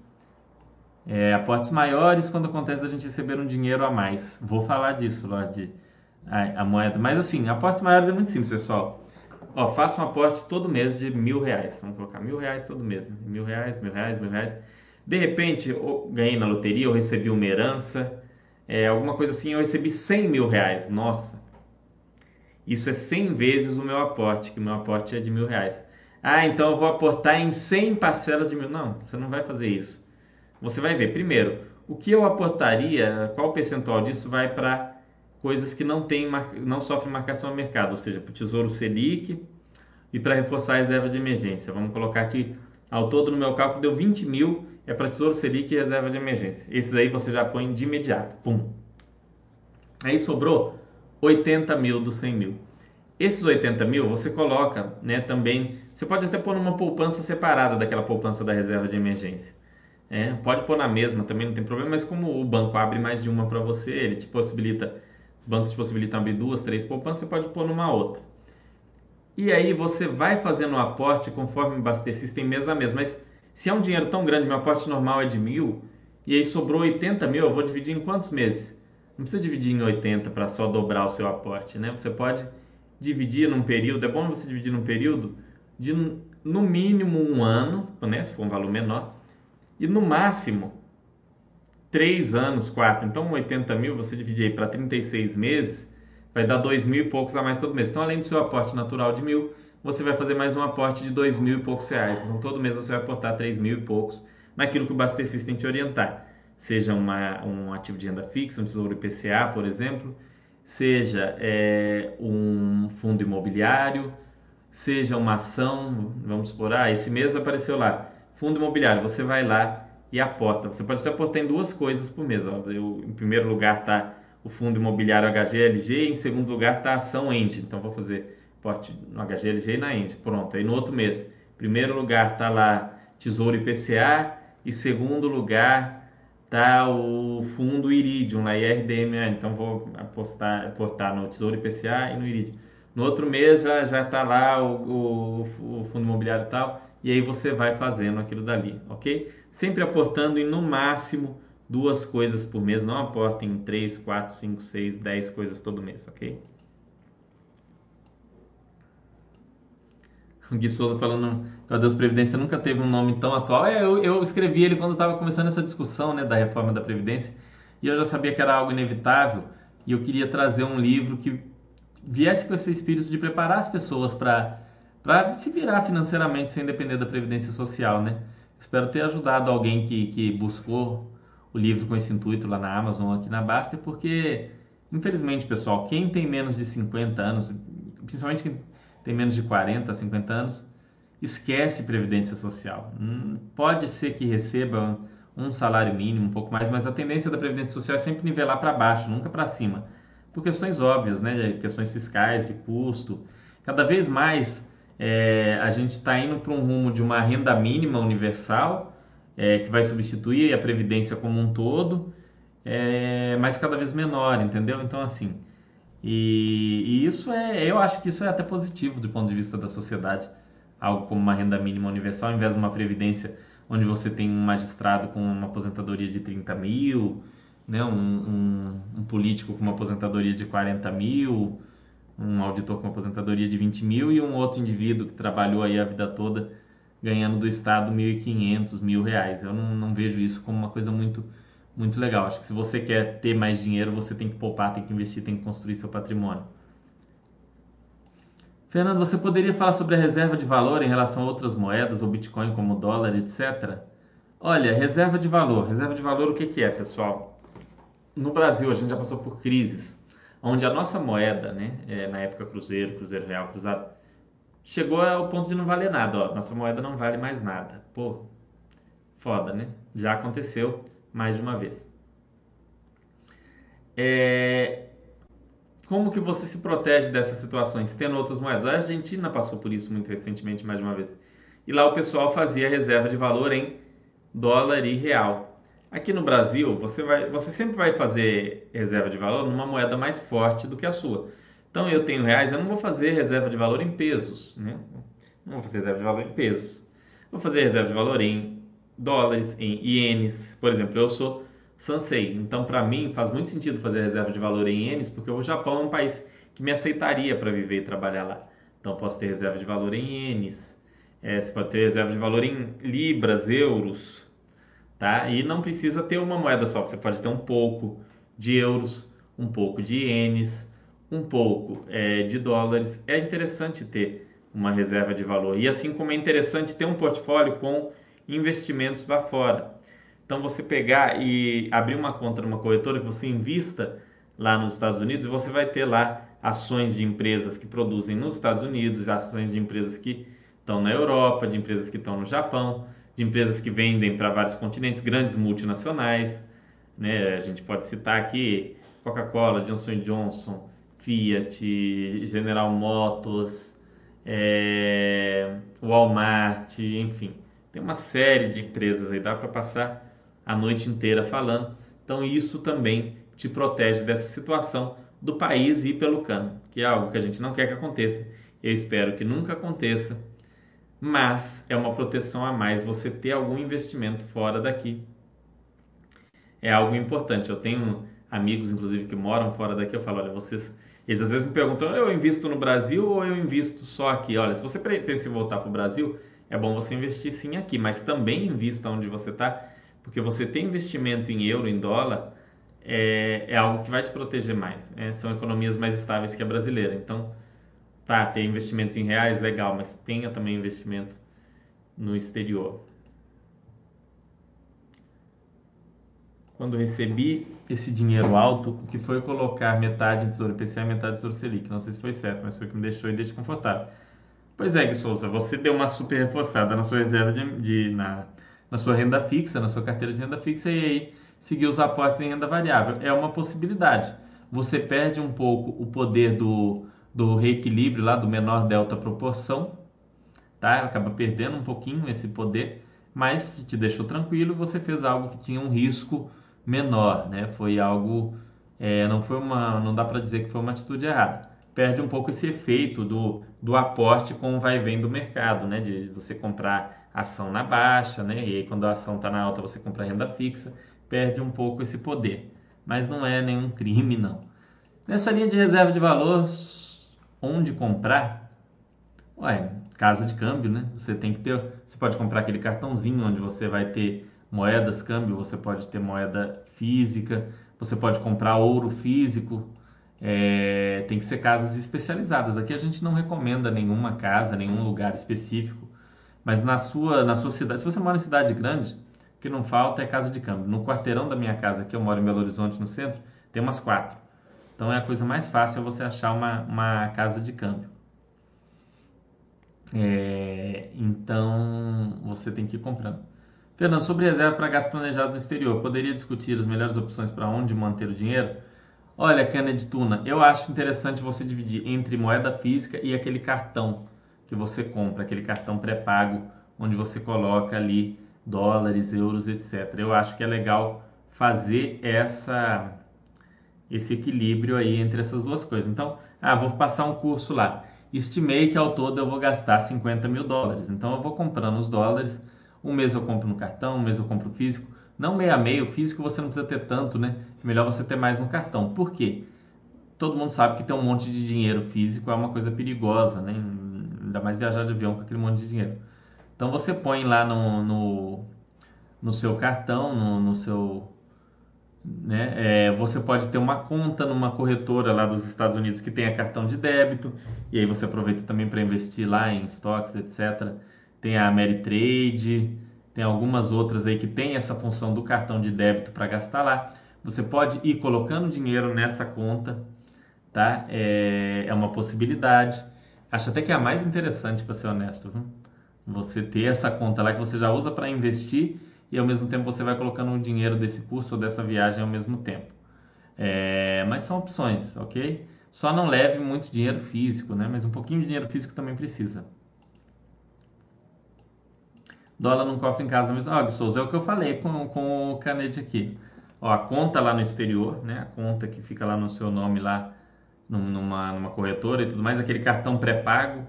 É, aportes maiores quando acontece da gente receber um dinheiro a mais. Vou falar disso, Lorde, a, a, moeda. Mas assim, aportes maiores é muito simples, pessoal. Ó, faça um aporte todo mês de mil reais. Vamos colocar mil reais todo mês. Mil reais, mil reais, mil reais. De repente, eu ganhei na loteria, eu recebi uma herança, é, alguma coisa assim, eu recebi cem mil reais. Nossa! Isso é 100 vezes o meu aporte, que o meu aporte é de mil reais. Ah, então eu vou aportar em 100 parcelas de mil. Não, você não vai fazer isso. Você vai ver, primeiro, o que eu aportaria, qual percentual disso vai para coisas que não, tem, não sofrem marcação a mercado, ou seja, para o Tesouro Selic e para reforçar a reserva de emergência. Vamos colocar aqui, ao todo no meu cálculo deu 20 mil, é para Tesouro Selic e reserva de emergência. Esses aí você já põe de imediato, pum. Aí sobrou 80 mil dos 100 mil. Esses 80 mil você coloca né, também. Você pode até pôr numa poupança separada daquela poupança da reserva de emergência. É, pode pôr na mesma também, não tem problema, mas como o banco abre mais de uma para você, ele te possibilita, os bancos te possibilitam abrir duas, três poupanças, você pode pôr numa outra. E aí você vai fazendo o aporte conforme o Baster System mês a mês. Mas se é um dinheiro tão grande, meu aporte normal é de mil, e aí sobrou 80 mil, eu vou dividir em quantos meses? Não precisa dividir em 80 para só dobrar o seu aporte, né? Você pode dividir num período, é bom você dividir num período de no mínimo um ano, né? Se for um valor menor, e no máximo três anos, quatro. Então, 80 mil você dividir para 36 meses, vai dar dois mil e poucos a mais todo mês. Então, além do seu aporte natural de mil, você vai fazer mais um aporte de dois mil e poucos reais. Então, todo mês você vai aportar três mil e poucos naquilo que o Bastecista tem te orientar seja uma, um ativo de renda fixa, um tesouro IPCA, por exemplo, seja é, um fundo imobiliário, seja uma ação, vamos supor, ah, esse mês apareceu lá, fundo imobiliário, você vai lá e aporta. Você pode até aportar em duas coisas por mês. Ó. Eu, em primeiro lugar está o fundo imobiliário HGLG, em segundo lugar está a ação Engie. Então vou fazer aporte no HGLG e na Engie. Pronto, aí no outro mês, primeiro lugar está lá Tesouro IPCA e segundo lugar tá o fundo Iridium lá, IRDMA, então vou apostar, aportar no Tesouro IPCA e no Iridium. No outro mês já já tá lá o, o, o fundo imobiliário tal, e aí você vai fazendo aquilo dali, ok? Sempre aportando em no máximo duas coisas por mês, não aportem em 3, 4, 5, 6, 10 coisas todo mês, ok? O Gui Souza falando o Deus Previdência nunca teve um nome tão atual. É, eu, eu escrevi ele quando estava começando essa discussão né, da reforma da Previdência e eu já sabia que era algo inevitável e eu queria trazer um livro que viesse com esse espírito de preparar as pessoas para se virar financeiramente sem depender da Previdência Social, né? Espero ter ajudado alguém que, que buscou o livro com esse intuito lá na Amazon aqui na Basta, porque, infelizmente, pessoal, quem tem menos de 50 anos, principalmente quem tem menos de 40, 50 anos, esquece previdência social. Hum, pode ser que receba um salário mínimo, um pouco mais, mas a tendência da previdência social é sempre nivelar para baixo, nunca para cima, por questões óbvias, né, questões fiscais, de custo. Cada vez mais é, a gente está indo para um rumo de uma renda mínima universal é, que vai substituir a previdência como um todo, é, mas cada vez menor, entendeu? Então assim e, e, isso é, eu acho que isso é até positivo do ponto de vista da sociedade. Algo como uma renda mínima universal, ao invés de uma previdência onde você tem um magistrado com uma aposentadoria de 30 mil, né, um, um, um político com uma aposentadoria de 40 mil, um auditor com aposentadoria de 20 mil e um outro indivíduo que trabalhou aí a vida toda ganhando do Estado 1.500, mil reais. Eu não, não vejo isso como uma coisa muito muito legal. Acho que se você quer ter mais dinheiro, você tem que poupar, tem que investir, tem que construir seu patrimônio. Fernando, você poderia falar sobre a reserva de valor em relação a outras moedas, ou Bitcoin como dólar, etc? Olha, reserva de valor. Reserva de valor, o que, que é, pessoal? No Brasil, a gente já passou por crises, onde a nossa moeda, né, é, na época Cruzeiro, Cruzeiro Real, Cruzado, chegou ao ponto de não valer nada. Ó, nossa moeda não vale mais nada. Pô, foda, né? Já aconteceu mais de uma vez. É... Como que você se protege dessas situações, tendo outras moedas? A Argentina passou por isso muito recentemente, mais de uma vez. E lá o pessoal fazia reserva de valor em dólar e real. Aqui no Brasil, você, vai, você sempre vai fazer reserva de valor numa moeda mais forte do que a sua. Então, eu tenho reais, eu não vou fazer reserva de valor em pesos. Né? Não vou fazer reserva de valor em pesos. Vou fazer reserva de valor em dólares, em ienes. Por exemplo, eu sou Sansei, então para mim faz muito sentido fazer reserva de valor em ienes, porque o Japão é um país que me aceitaria para viver e trabalhar lá. Então posso ter reserva de valor em ienes, é, você pode ter reserva de valor em libras, euros, tá? E não precisa ter uma moeda só, você pode ter um pouco de euros, um pouco de ienes, um pouco é, de dólares, é interessante ter uma reserva de valor. E assim como é interessante ter um portfólio com investimentos lá fora. Então você pegar e abrir uma conta numa corretora que você invista lá nos Estados Unidos, você vai ter lá ações de empresas que produzem nos Estados Unidos, ações de empresas que estão na Europa, de empresas que estão no Japão, de empresas que vendem para vários continentes, grandes multinacionais. Né? A gente pode citar aqui Coca-Cola, Johnson Johnson, Fiat, General Motors, é, Walmart, enfim. Tem uma série de empresas aí, dá para passar a noite inteira falando. Então isso também te protege dessa situação do país ir pelo cano, que é algo que a gente não quer que aconteça. Eu espero que nunca aconteça, mas é uma proteção a mais você ter algum investimento fora daqui. É algo importante. Eu tenho amigos, inclusive, que moram fora daqui. Eu falo, olha, vocês. Eles às vezes me perguntam, eu invisto no Brasil ou eu invisto só aqui? Olha, se você pensa em voltar para o Brasil, é bom você investir sim aqui, mas também invista onde você está, porque você tem investimento em euro, em dólar, é, é algo que vai te proteger mais. É, são economias mais estáveis que a brasileira. Então, tá, ter investimento em reais, legal, mas tenha também investimento no exterior. Quando recebi esse dinheiro alto, o que foi colocar metade em Tesouro IPCA e metade em Tesouro Selic. Não sei se foi certo, mas foi o que me deixou e desconfortável. Pois é, Gui Souza, você deu uma super reforçada na sua reserva de, de na, na sua renda fixa, na sua carteira de renda fixa e aí seguir os aportes em renda variável. É uma possibilidade. Você perde um pouco o poder do, do reequilíbrio lá, do menor delta proporção, tá? Acaba perdendo um pouquinho esse poder, mas te deixou tranquilo, você fez algo que tinha um risco menor, né? Foi algo, é, não foi uma, não dá para dizer que foi uma atitude errada. Perde um pouco esse efeito do, do aporte com o vai vem do mercado, né? De você comprar ação na baixa, né? E aí quando a ação está na alta você compra renda fixa, perde um pouco esse poder. Mas não é nenhum crime, não. Nessa linha de reserva de valor, onde comprar? Ué, casa de câmbio, né? Você tem que ter, você pode comprar aquele cartãozinho onde você vai ter moedas, câmbio, você pode ter moeda física, você pode comprar ouro físico, é, tem que ser casas especializadas. Aqui a gente não recomenda nenhuma casa, nenhum lugar específico, mas na sua, na sua cidade, se você mora em cidade grande, o que não falta é casa de câmbio. No quarteirão da minha casa, que eu moro em Belo Horizonte, no centro, tem umas quatro. Então é a coisa mais fácil é você achar uma, uma casa de câmbio. É, então você tem que ir comprando. Fernando, sobre reserva para gastos planejados no exterior, poderia discutir as melhores opções para onde manter o dinheiro? Olha, Kennedy Tuna, eu acho interessante você dividir entre moeda física e aquele cartão que você compra, aquele cartão pré-pago, onde você coloca ali dólares, euros, etc. Eu acho que é legal fazer essa esse equilíbrio aí entre essas duas coisas. Então, ah, vou passar um curso lá. Estimei que ao todo eu vou gastar 50 mil dólares. Então, eu vou comprando os dólares um mês eu compro no cartão, um mês eu compro físico. Não meio a meio, físico você não precisa ter tanto, né? Melhor você ter mais no cartão. Por quê? Todo mundo sabe que ter um monte de dinheiro físico é uma coisa perigosa, né? Ainda mais viajar de avião com aquele monte de dinheiro. Então você põe lá no, no, no seu cartão, no, no seu. Né? É, você pode ter uma conta numa corretora lá dos Estados Unidos que tenha cartão de débito, e aí você aproveita também para investir lá em estoques, etc tem a Ameritrade, tem algumas outras aí que tem essa função do cartão de débito para gastar lá. Você pode ir colocando dinheiro nessa conta, tá? É, é uma possibilidade. Acho até que é a mais interessante, para ser honesto, viu? Você ter essa conta lá que você já usa para investir e ao mesmo tempo você vai colocando o dinheiro desse curso ou dessa viagem ao mesmo tempo. É, mas são opções, ok? Só não leve muito dinheiro físico, né? Mas um pouquinho de dinheiro físico também precisa. Dólar num cofre em casa mesmo. Ó, Souza, é o que eu falei com, com o Canete aqui. Ó, a conta lá no exterior, né? A conta que fica lá no seu nome lá numa, numa corretora e tudo mais, aquele cartão pré-pago,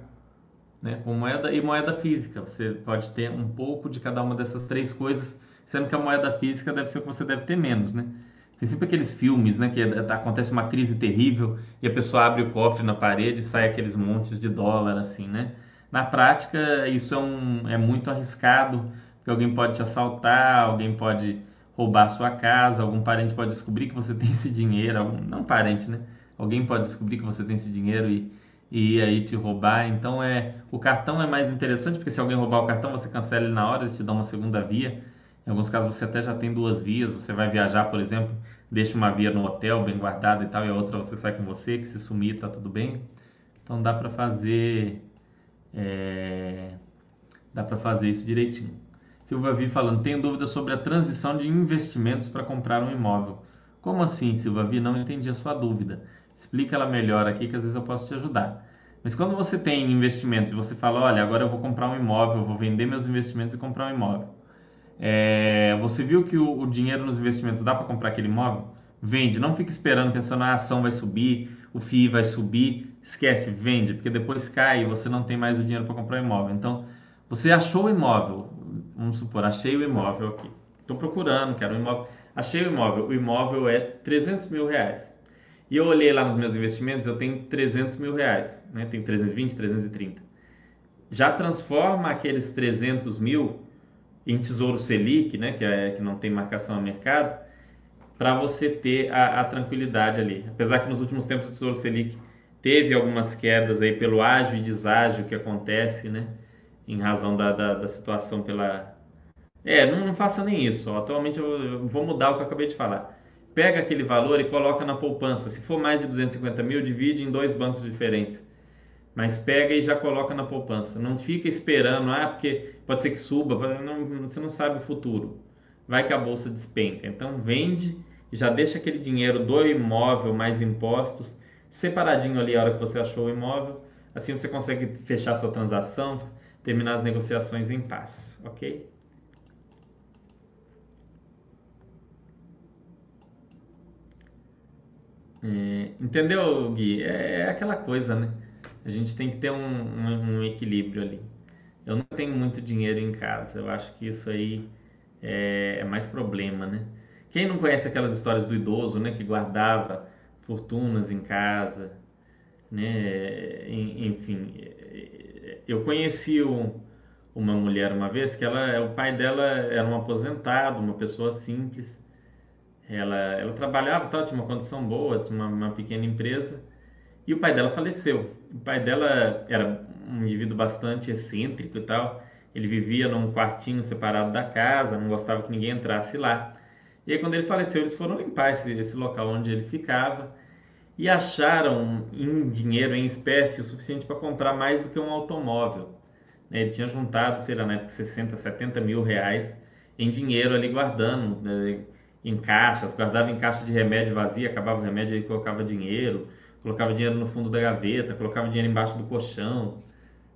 né? Com moeda e moeda física. Você pode ter um pouco de cada uma dessas três coisas, sendo que a moeda física deve ser o que você deve ter menos, né? Tem sempre aqueles filmes, né, que é, acontece uma crise terrível e a pessoa abre o cofre na parede e sai aqueles montes de dólar, assim, né? Na prática, isso é, um, é muito arriscado, porque alguém pode te assaltar, alguém pode roubar a sua casa, algum parente pode descobrir que você tem esse dinheiro, algum, não parente, né? alguém pode descobrir que você tem esse dinheiro e, e aí te roubar. Então é o cartão é mais interessante porque se alguém roubar o cartão você cancela ele na hora, eles te dão uma segunda via. Em alguns casos você até já tem duas vias. Você vai viajar, por exemplo, deixa uma via no hotel bem guardada e tal e a outra você sai com você, que se sumir tá tudo bem. Então dá para fazer é, dá para fazer isso direitinho. Silva Vi falando, tenho dúvidas sobre a transição de investimentos para comprar um imóvel. Como assim, Silva Vi? Não entendi a sua dúvida. Explica ela melhor aqui que às vezes eu posso te ajudar. Mas quando você tem investimentos e você fala, olha, agora eu vou comprar um imóvel, eu vou vender meus investimentos e comprar um imóvel. É, você viu que o, o, dinheiro nos investimentos dá para comprar aquele imóvel? Vende, não fique esperando pensando ah, a ação vai subir, o FII vai subir, esquece, vende, porque depois cai e você não tem mais o dinheiro para comprar o imóvel. Então, você achou o imóvel, vamos supor, achei o imóvel aqui. Estou procurando, quero um imóvel. Achei o imóvel, o imóvel é 300 mil reais. E eu olhei lá nos meus investimentos, eu tenho 300 mil reais, né? tenho 320, 330. Já transforma aqueles 300 mil em Tesouro Selic, né? que, é, que não tem marcação a mercado, para você ter a, a, tranquilidade ali. Apesar que nos últimos tempos o Tesouro Selic teve algumas quedas aí pelo ágio e deságio que acontece, né? em razão da, da, da situação pela. É, não, não, faça nem isso. Atualmente eu, eu, vou mudar o que eu acabei de falar. Pega aquele valor e coloca na poupança. Se for mais de 250 mil, divide em dois bancos diferentes. Mas pega e já coloca na poupança. Não fica esperando, ah, porque pode ser que suba, não, você não sabe o futuro. Vai que a bolsa despenca. Então vende e já deixa aquele dinheiro do imóvel mais impostos separadinho ali a hora que você achou o imóvel. Assim você consegue fechar sua transação, terminar as negociações em paz, ok? É, entendeu, Gui? É, é, aquela coisa, né? A gente tem que ter um, um, um, equilíbrio ali. Eu não tenho muito dinheiro em casa, eu acho que isso aí é, é mais problema, né? Quem não conhece aquelas histórias do idoso, né, que guardava fortunas em casa, né? Enfim, eu conheci um, uma mulher uma vez que ela, o pai dela era um aposentado, uma pessoa simples. Ela, ela trabalhava, tal, tinha uma condição boa, tinha uma, uma pequena empresa. E o pai dela faleceu. O pai dela era um indivíduo bastante excêntrico e tal. Ele vivia num quartinho separado da casa, não gostava que ninguém entrasse lá. E aí, quando ele faleceu, eles foram limpar esse, esse local onde ele ficava e acharam em dinheiro, em espécie, o suficiente para comprar mais do que um automóvel. Né? Ele tinha juntado, sei lá, na época, 60, 70 mil reais em dinheiro ali guardando né? Em caixas, guardava em caixa de remédio vazia, acabava o remédio, ele colocava dinheiro, colocava dinheiro no fundo da gaveta, colocava dinheiro embaixo do colchão.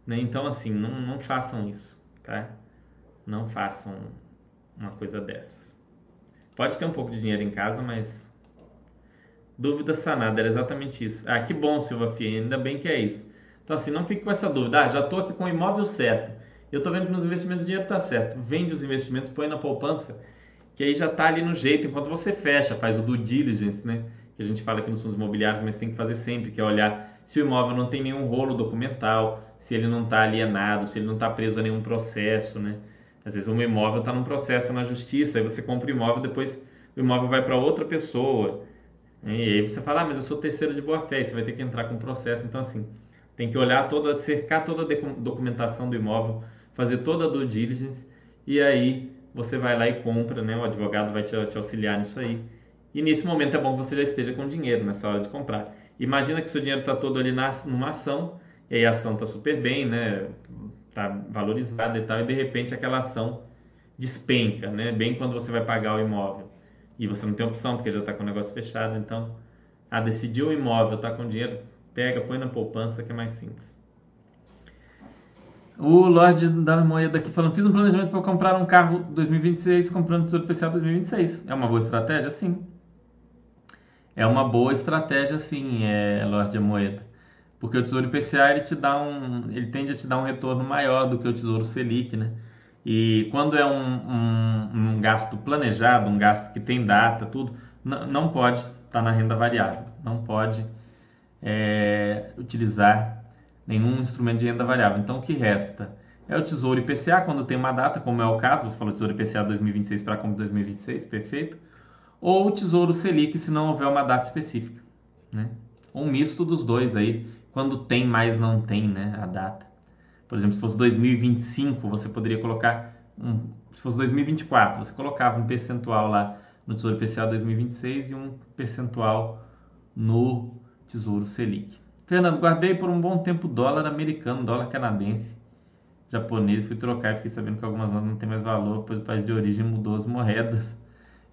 Né? Então, assim, não, não façam isso, tá? Não façam uma coisa dessas. Pode ter um pouco de dinheiro em casa, mas Dúvida sanada, era exatamente isso. Ah, que bom, Silva Fia, ainda bem que é isso. Então, assim, não fique com essa dúvida. Ah, já estou aqui com o imóvel certo. Eu estou vendo que nos investimentos o dinheiro está certo. Vende os investimentos, põe na poupança, que aí já está ali no jeito, enquanto você fecha, faz o due diligence, né? Que a gente fala aqui nos fundos imobiliários, mas tem que fazer sempre, que é olhar se o imóvel não tem nenhum rolo documental, se ele não está alienado, se ele não está preso a nenhum processo, né? Às vezes um imóvel está num processo na justiça, aí você compra o imóvel, depois o imóvel vai para outra pessoa. E aí você fala, ah, mas eu sou terceiro de boa fé, você vai ter que entrar com o processo. Então, assim, tem que olhar toda, cercar toda a documentação do imóvel, fazer toda a due diligence e aí você vai lá e compra, né? O advogado vai te, te auxiliar nisso aí. E nesse momento é bom que você já esteja com dinheiro nessa hora de comprar. Imagina que seu dinheiro está todo ali na, numa ação, e aí a ação está super bem, né? Está valorizada e tal, e de repente aquela ação despenca, né? Bem quando você vai pagar o imóvel e você não tem opção porque já está com o negócio fechado. Então, ah, decidiu o imóvel, está com dinheiro, pega, põe na poupança que é mais simples. O Lorde da Moeda aqui falando: fiz um planejamento para comprar um carro 2026 comprando Tesouro IPCA 2026. É uma boa estratégia? Sim. É uma boa estratégia, sim, é, Lorde da Moeda. Porque o Tesouro IPCA ele te dá um, ele tende a te dar um retorno maior do que o Tesouro Selic, né? E quando é um, um, um gasto planejado, um gasto que tem data, tudo, não pode estar tá na renda variável, não pode é, utilizar nenhum instrumento de renda variável. Então, o que resta é o Tesouro IPCA, quando tem uma data, como é o caso, você falou Tesouro IPCA 2026 para como 2026, perfeito, ou o Tesouro Selic, se não houver uma data específica. Né? um misto dos dois aí, quando tem, mas não tem, né, a data. Por exemplo, se fosse 2025, você poderia colocar um, se fosse 2024, você colocava um percentual lá no Tesouro IPCA 2026 e um percentual no Tesouro Selic. Fernando, guardei por um bom tempo dólar americano, dólar canadense, japonês, fui trocar e fiquei sabendo que algumas notas não têm mais valor, pois o país de origem mudou as moedas.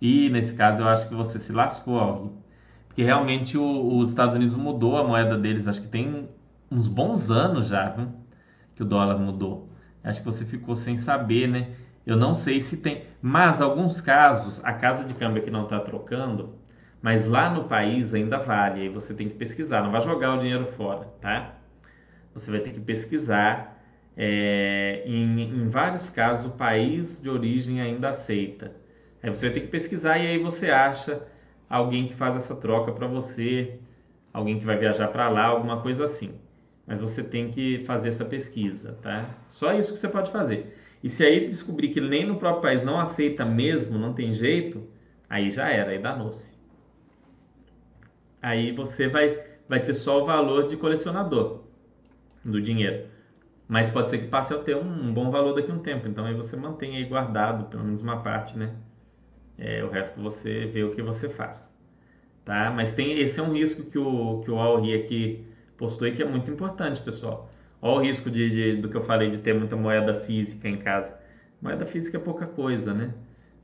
E nesse caso eu acho que você se lascou, Algui. Porque realmente o, os Estados Unidos mudou a moeda deles, acho que tem uns bons anos já, viu? que o dólar mudou. Acho que você ficou sem saber, né? Eu não sei se tem, mas alguns casos a casa de câmbio que não está trocando, mas lá no país ainda vale. Aí você tem que pesquisar, não vai jogar o dinheiro fora, tá? Você vai ter que pesquisar. É, em, em vários casos o país de origem ainda aceita. Aí você vai ter que pesquisar e aí você acha alguém que faz essa troca para você, alguém que vai viajar para lá, alguma coisa assim. Mas você tem que fazer essa pesquisa, tá? Só isso que você pode fazer. E se aí descobrir que nem no próprio país não aceita mesmo, não tem jeito, aí já era, aí danou-se. Aí você vai, vai ter só o valor de colecionador do dinheiro. Mas pode ser que passe a ter um, um bom valor daqui a um tempo. Então aí você mantém aí guardado pelo menos uma parte, né? É, o resto você vê o que você faz. Tá? Mas tem esse é um risco que o, que o Alri aqui postou aí que é muito importante, pessoal. Olha o risco de, de, do que eu falei de ter muita moeda física em casa. Moeda física é pouca coisa, né?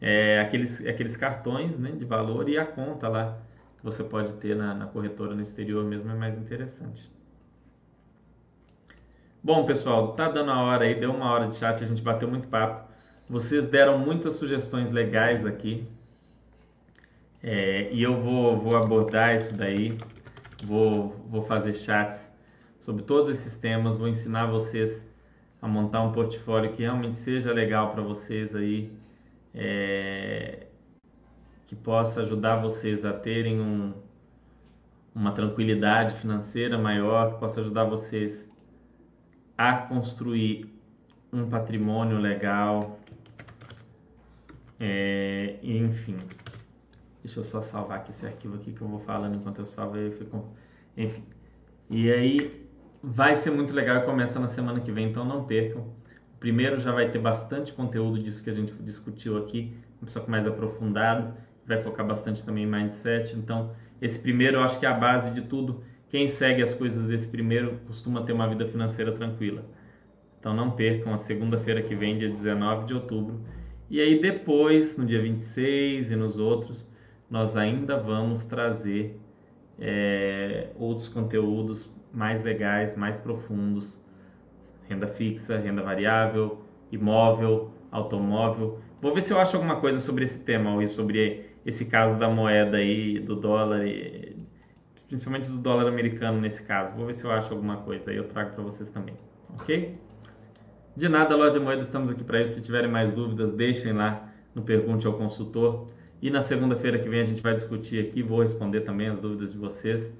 É aqueles, aqueles cartões né, de valor e a conta lá que você pode ter na, na corretora no exterior mesmo é mais interessante. Bom, pessoal, tá dando a hora aí, deu uma hora de chat, a gente bateu muito papo. Vocês deram muitas sugestões legais aqui. É, e eu vou, vou abordar isso daí. Vou, vou fazer chats sobre todos esses temas. Vou ensinar vocês a montar um portfólio que realmente seja legal para vocês aí. É, que possa ajudar vocês a terem um, uma tranquilidade financeira maior, que possa ajudar vocês a construir um patrimônio legal, é, enfim. Deixa eu só salvar aqui esse arquivo aqui que eu vou falando enquanto eu salvo aí eu fico. Enfim. E aí vai ser muito legal começa na semana que vem, então não percam. Primeiro já vai ter bastante conteúdo disso que a gente discutiu aqui, um pouco mais aprofundado, vai focar bastante também em mindset. Então, esse primeiro eu acho que é a base de tudo. Quem segue as coisas desse primeiro costuma ter uma vida financeira tranquila. Então não percam a segunda-feira que vem, dia 19 de outubro e aí depois, no dia 26 e nos outros, nós ainda vamos trazer é, outros conteúdos mais legais, mais profundos, renda fixa, renda variável, imóvel, automóvel. Vou ver se eu acho alguma coisa sobre esse tema, ou sobre esse caso da moeda aí, do dólar, principalmente do dólar americano nesse caso. Vou ver se eu acho alguma coisa aí, eu trago para vocês também, ok? De nada, Loja de Moedas, estamos aqui para isso. Se tiverem mais dúvidas, deixem lá no Pergunte ao Consultor. E na segunda-feira que vem a gente vai discutir aqui, vou responder também as dúvidas de vocês.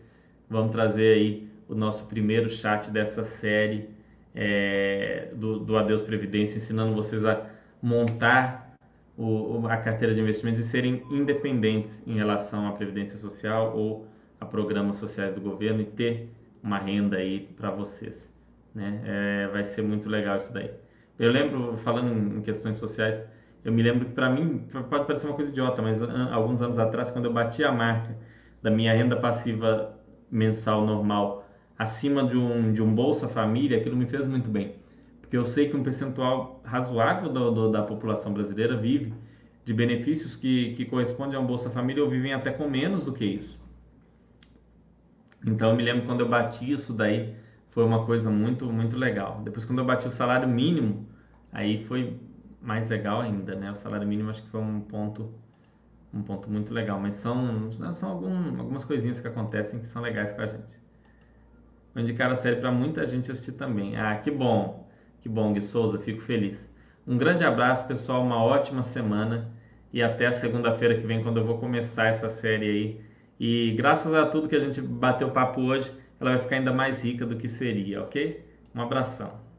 Vamos trazer aí o nosso primeiro chat dessa série é, do, do Adeus Previdência, ensinando vocês a montar o, a carteira de investimentos e serem independentes em relação à Previdência Social ou a programas sociais do governo e ter uma renda aí para vocês né? É, vai ser muito legal isso daí. Eu lembro, falando em questões sociais, eu me lembro que para mim pode parecer uma coisa idiota, mas alguns anos atrás, quando eu bati a marca da minha renda passiva mensal normal acima de um, de um Bolsa Família, aquilo me fez muito bem. Porque eu sei que um percentual razoável do, do, da população brasileira vive de benefícios que, que correspondem a um Bolsa Família ou vivem até com menos do que isso. Então eu me lembro quando eu bati isso daí foi uma coisa muito, muito legal. Depois, quando eu bati o salário mínimo, aí foi mais legal ainda, né? O salário mínimo acho que foi um ponto, um ponto muito legal. Mas são, são algum, algumas coisinhas que acontecem que são legais com a gente. Vou indicar a série para muita gente assistir também. Ah, que bom, que bom, Gui Souza, fico feliz. Um grande abraço, pessoal, uma ótima semana e até segunda-feira que vem, quando eu vou começar essa série aí. E graças a tudo que a gente bateu papo hoje, ela vai ficar ainda mais rica do que seria, ok? Um abração.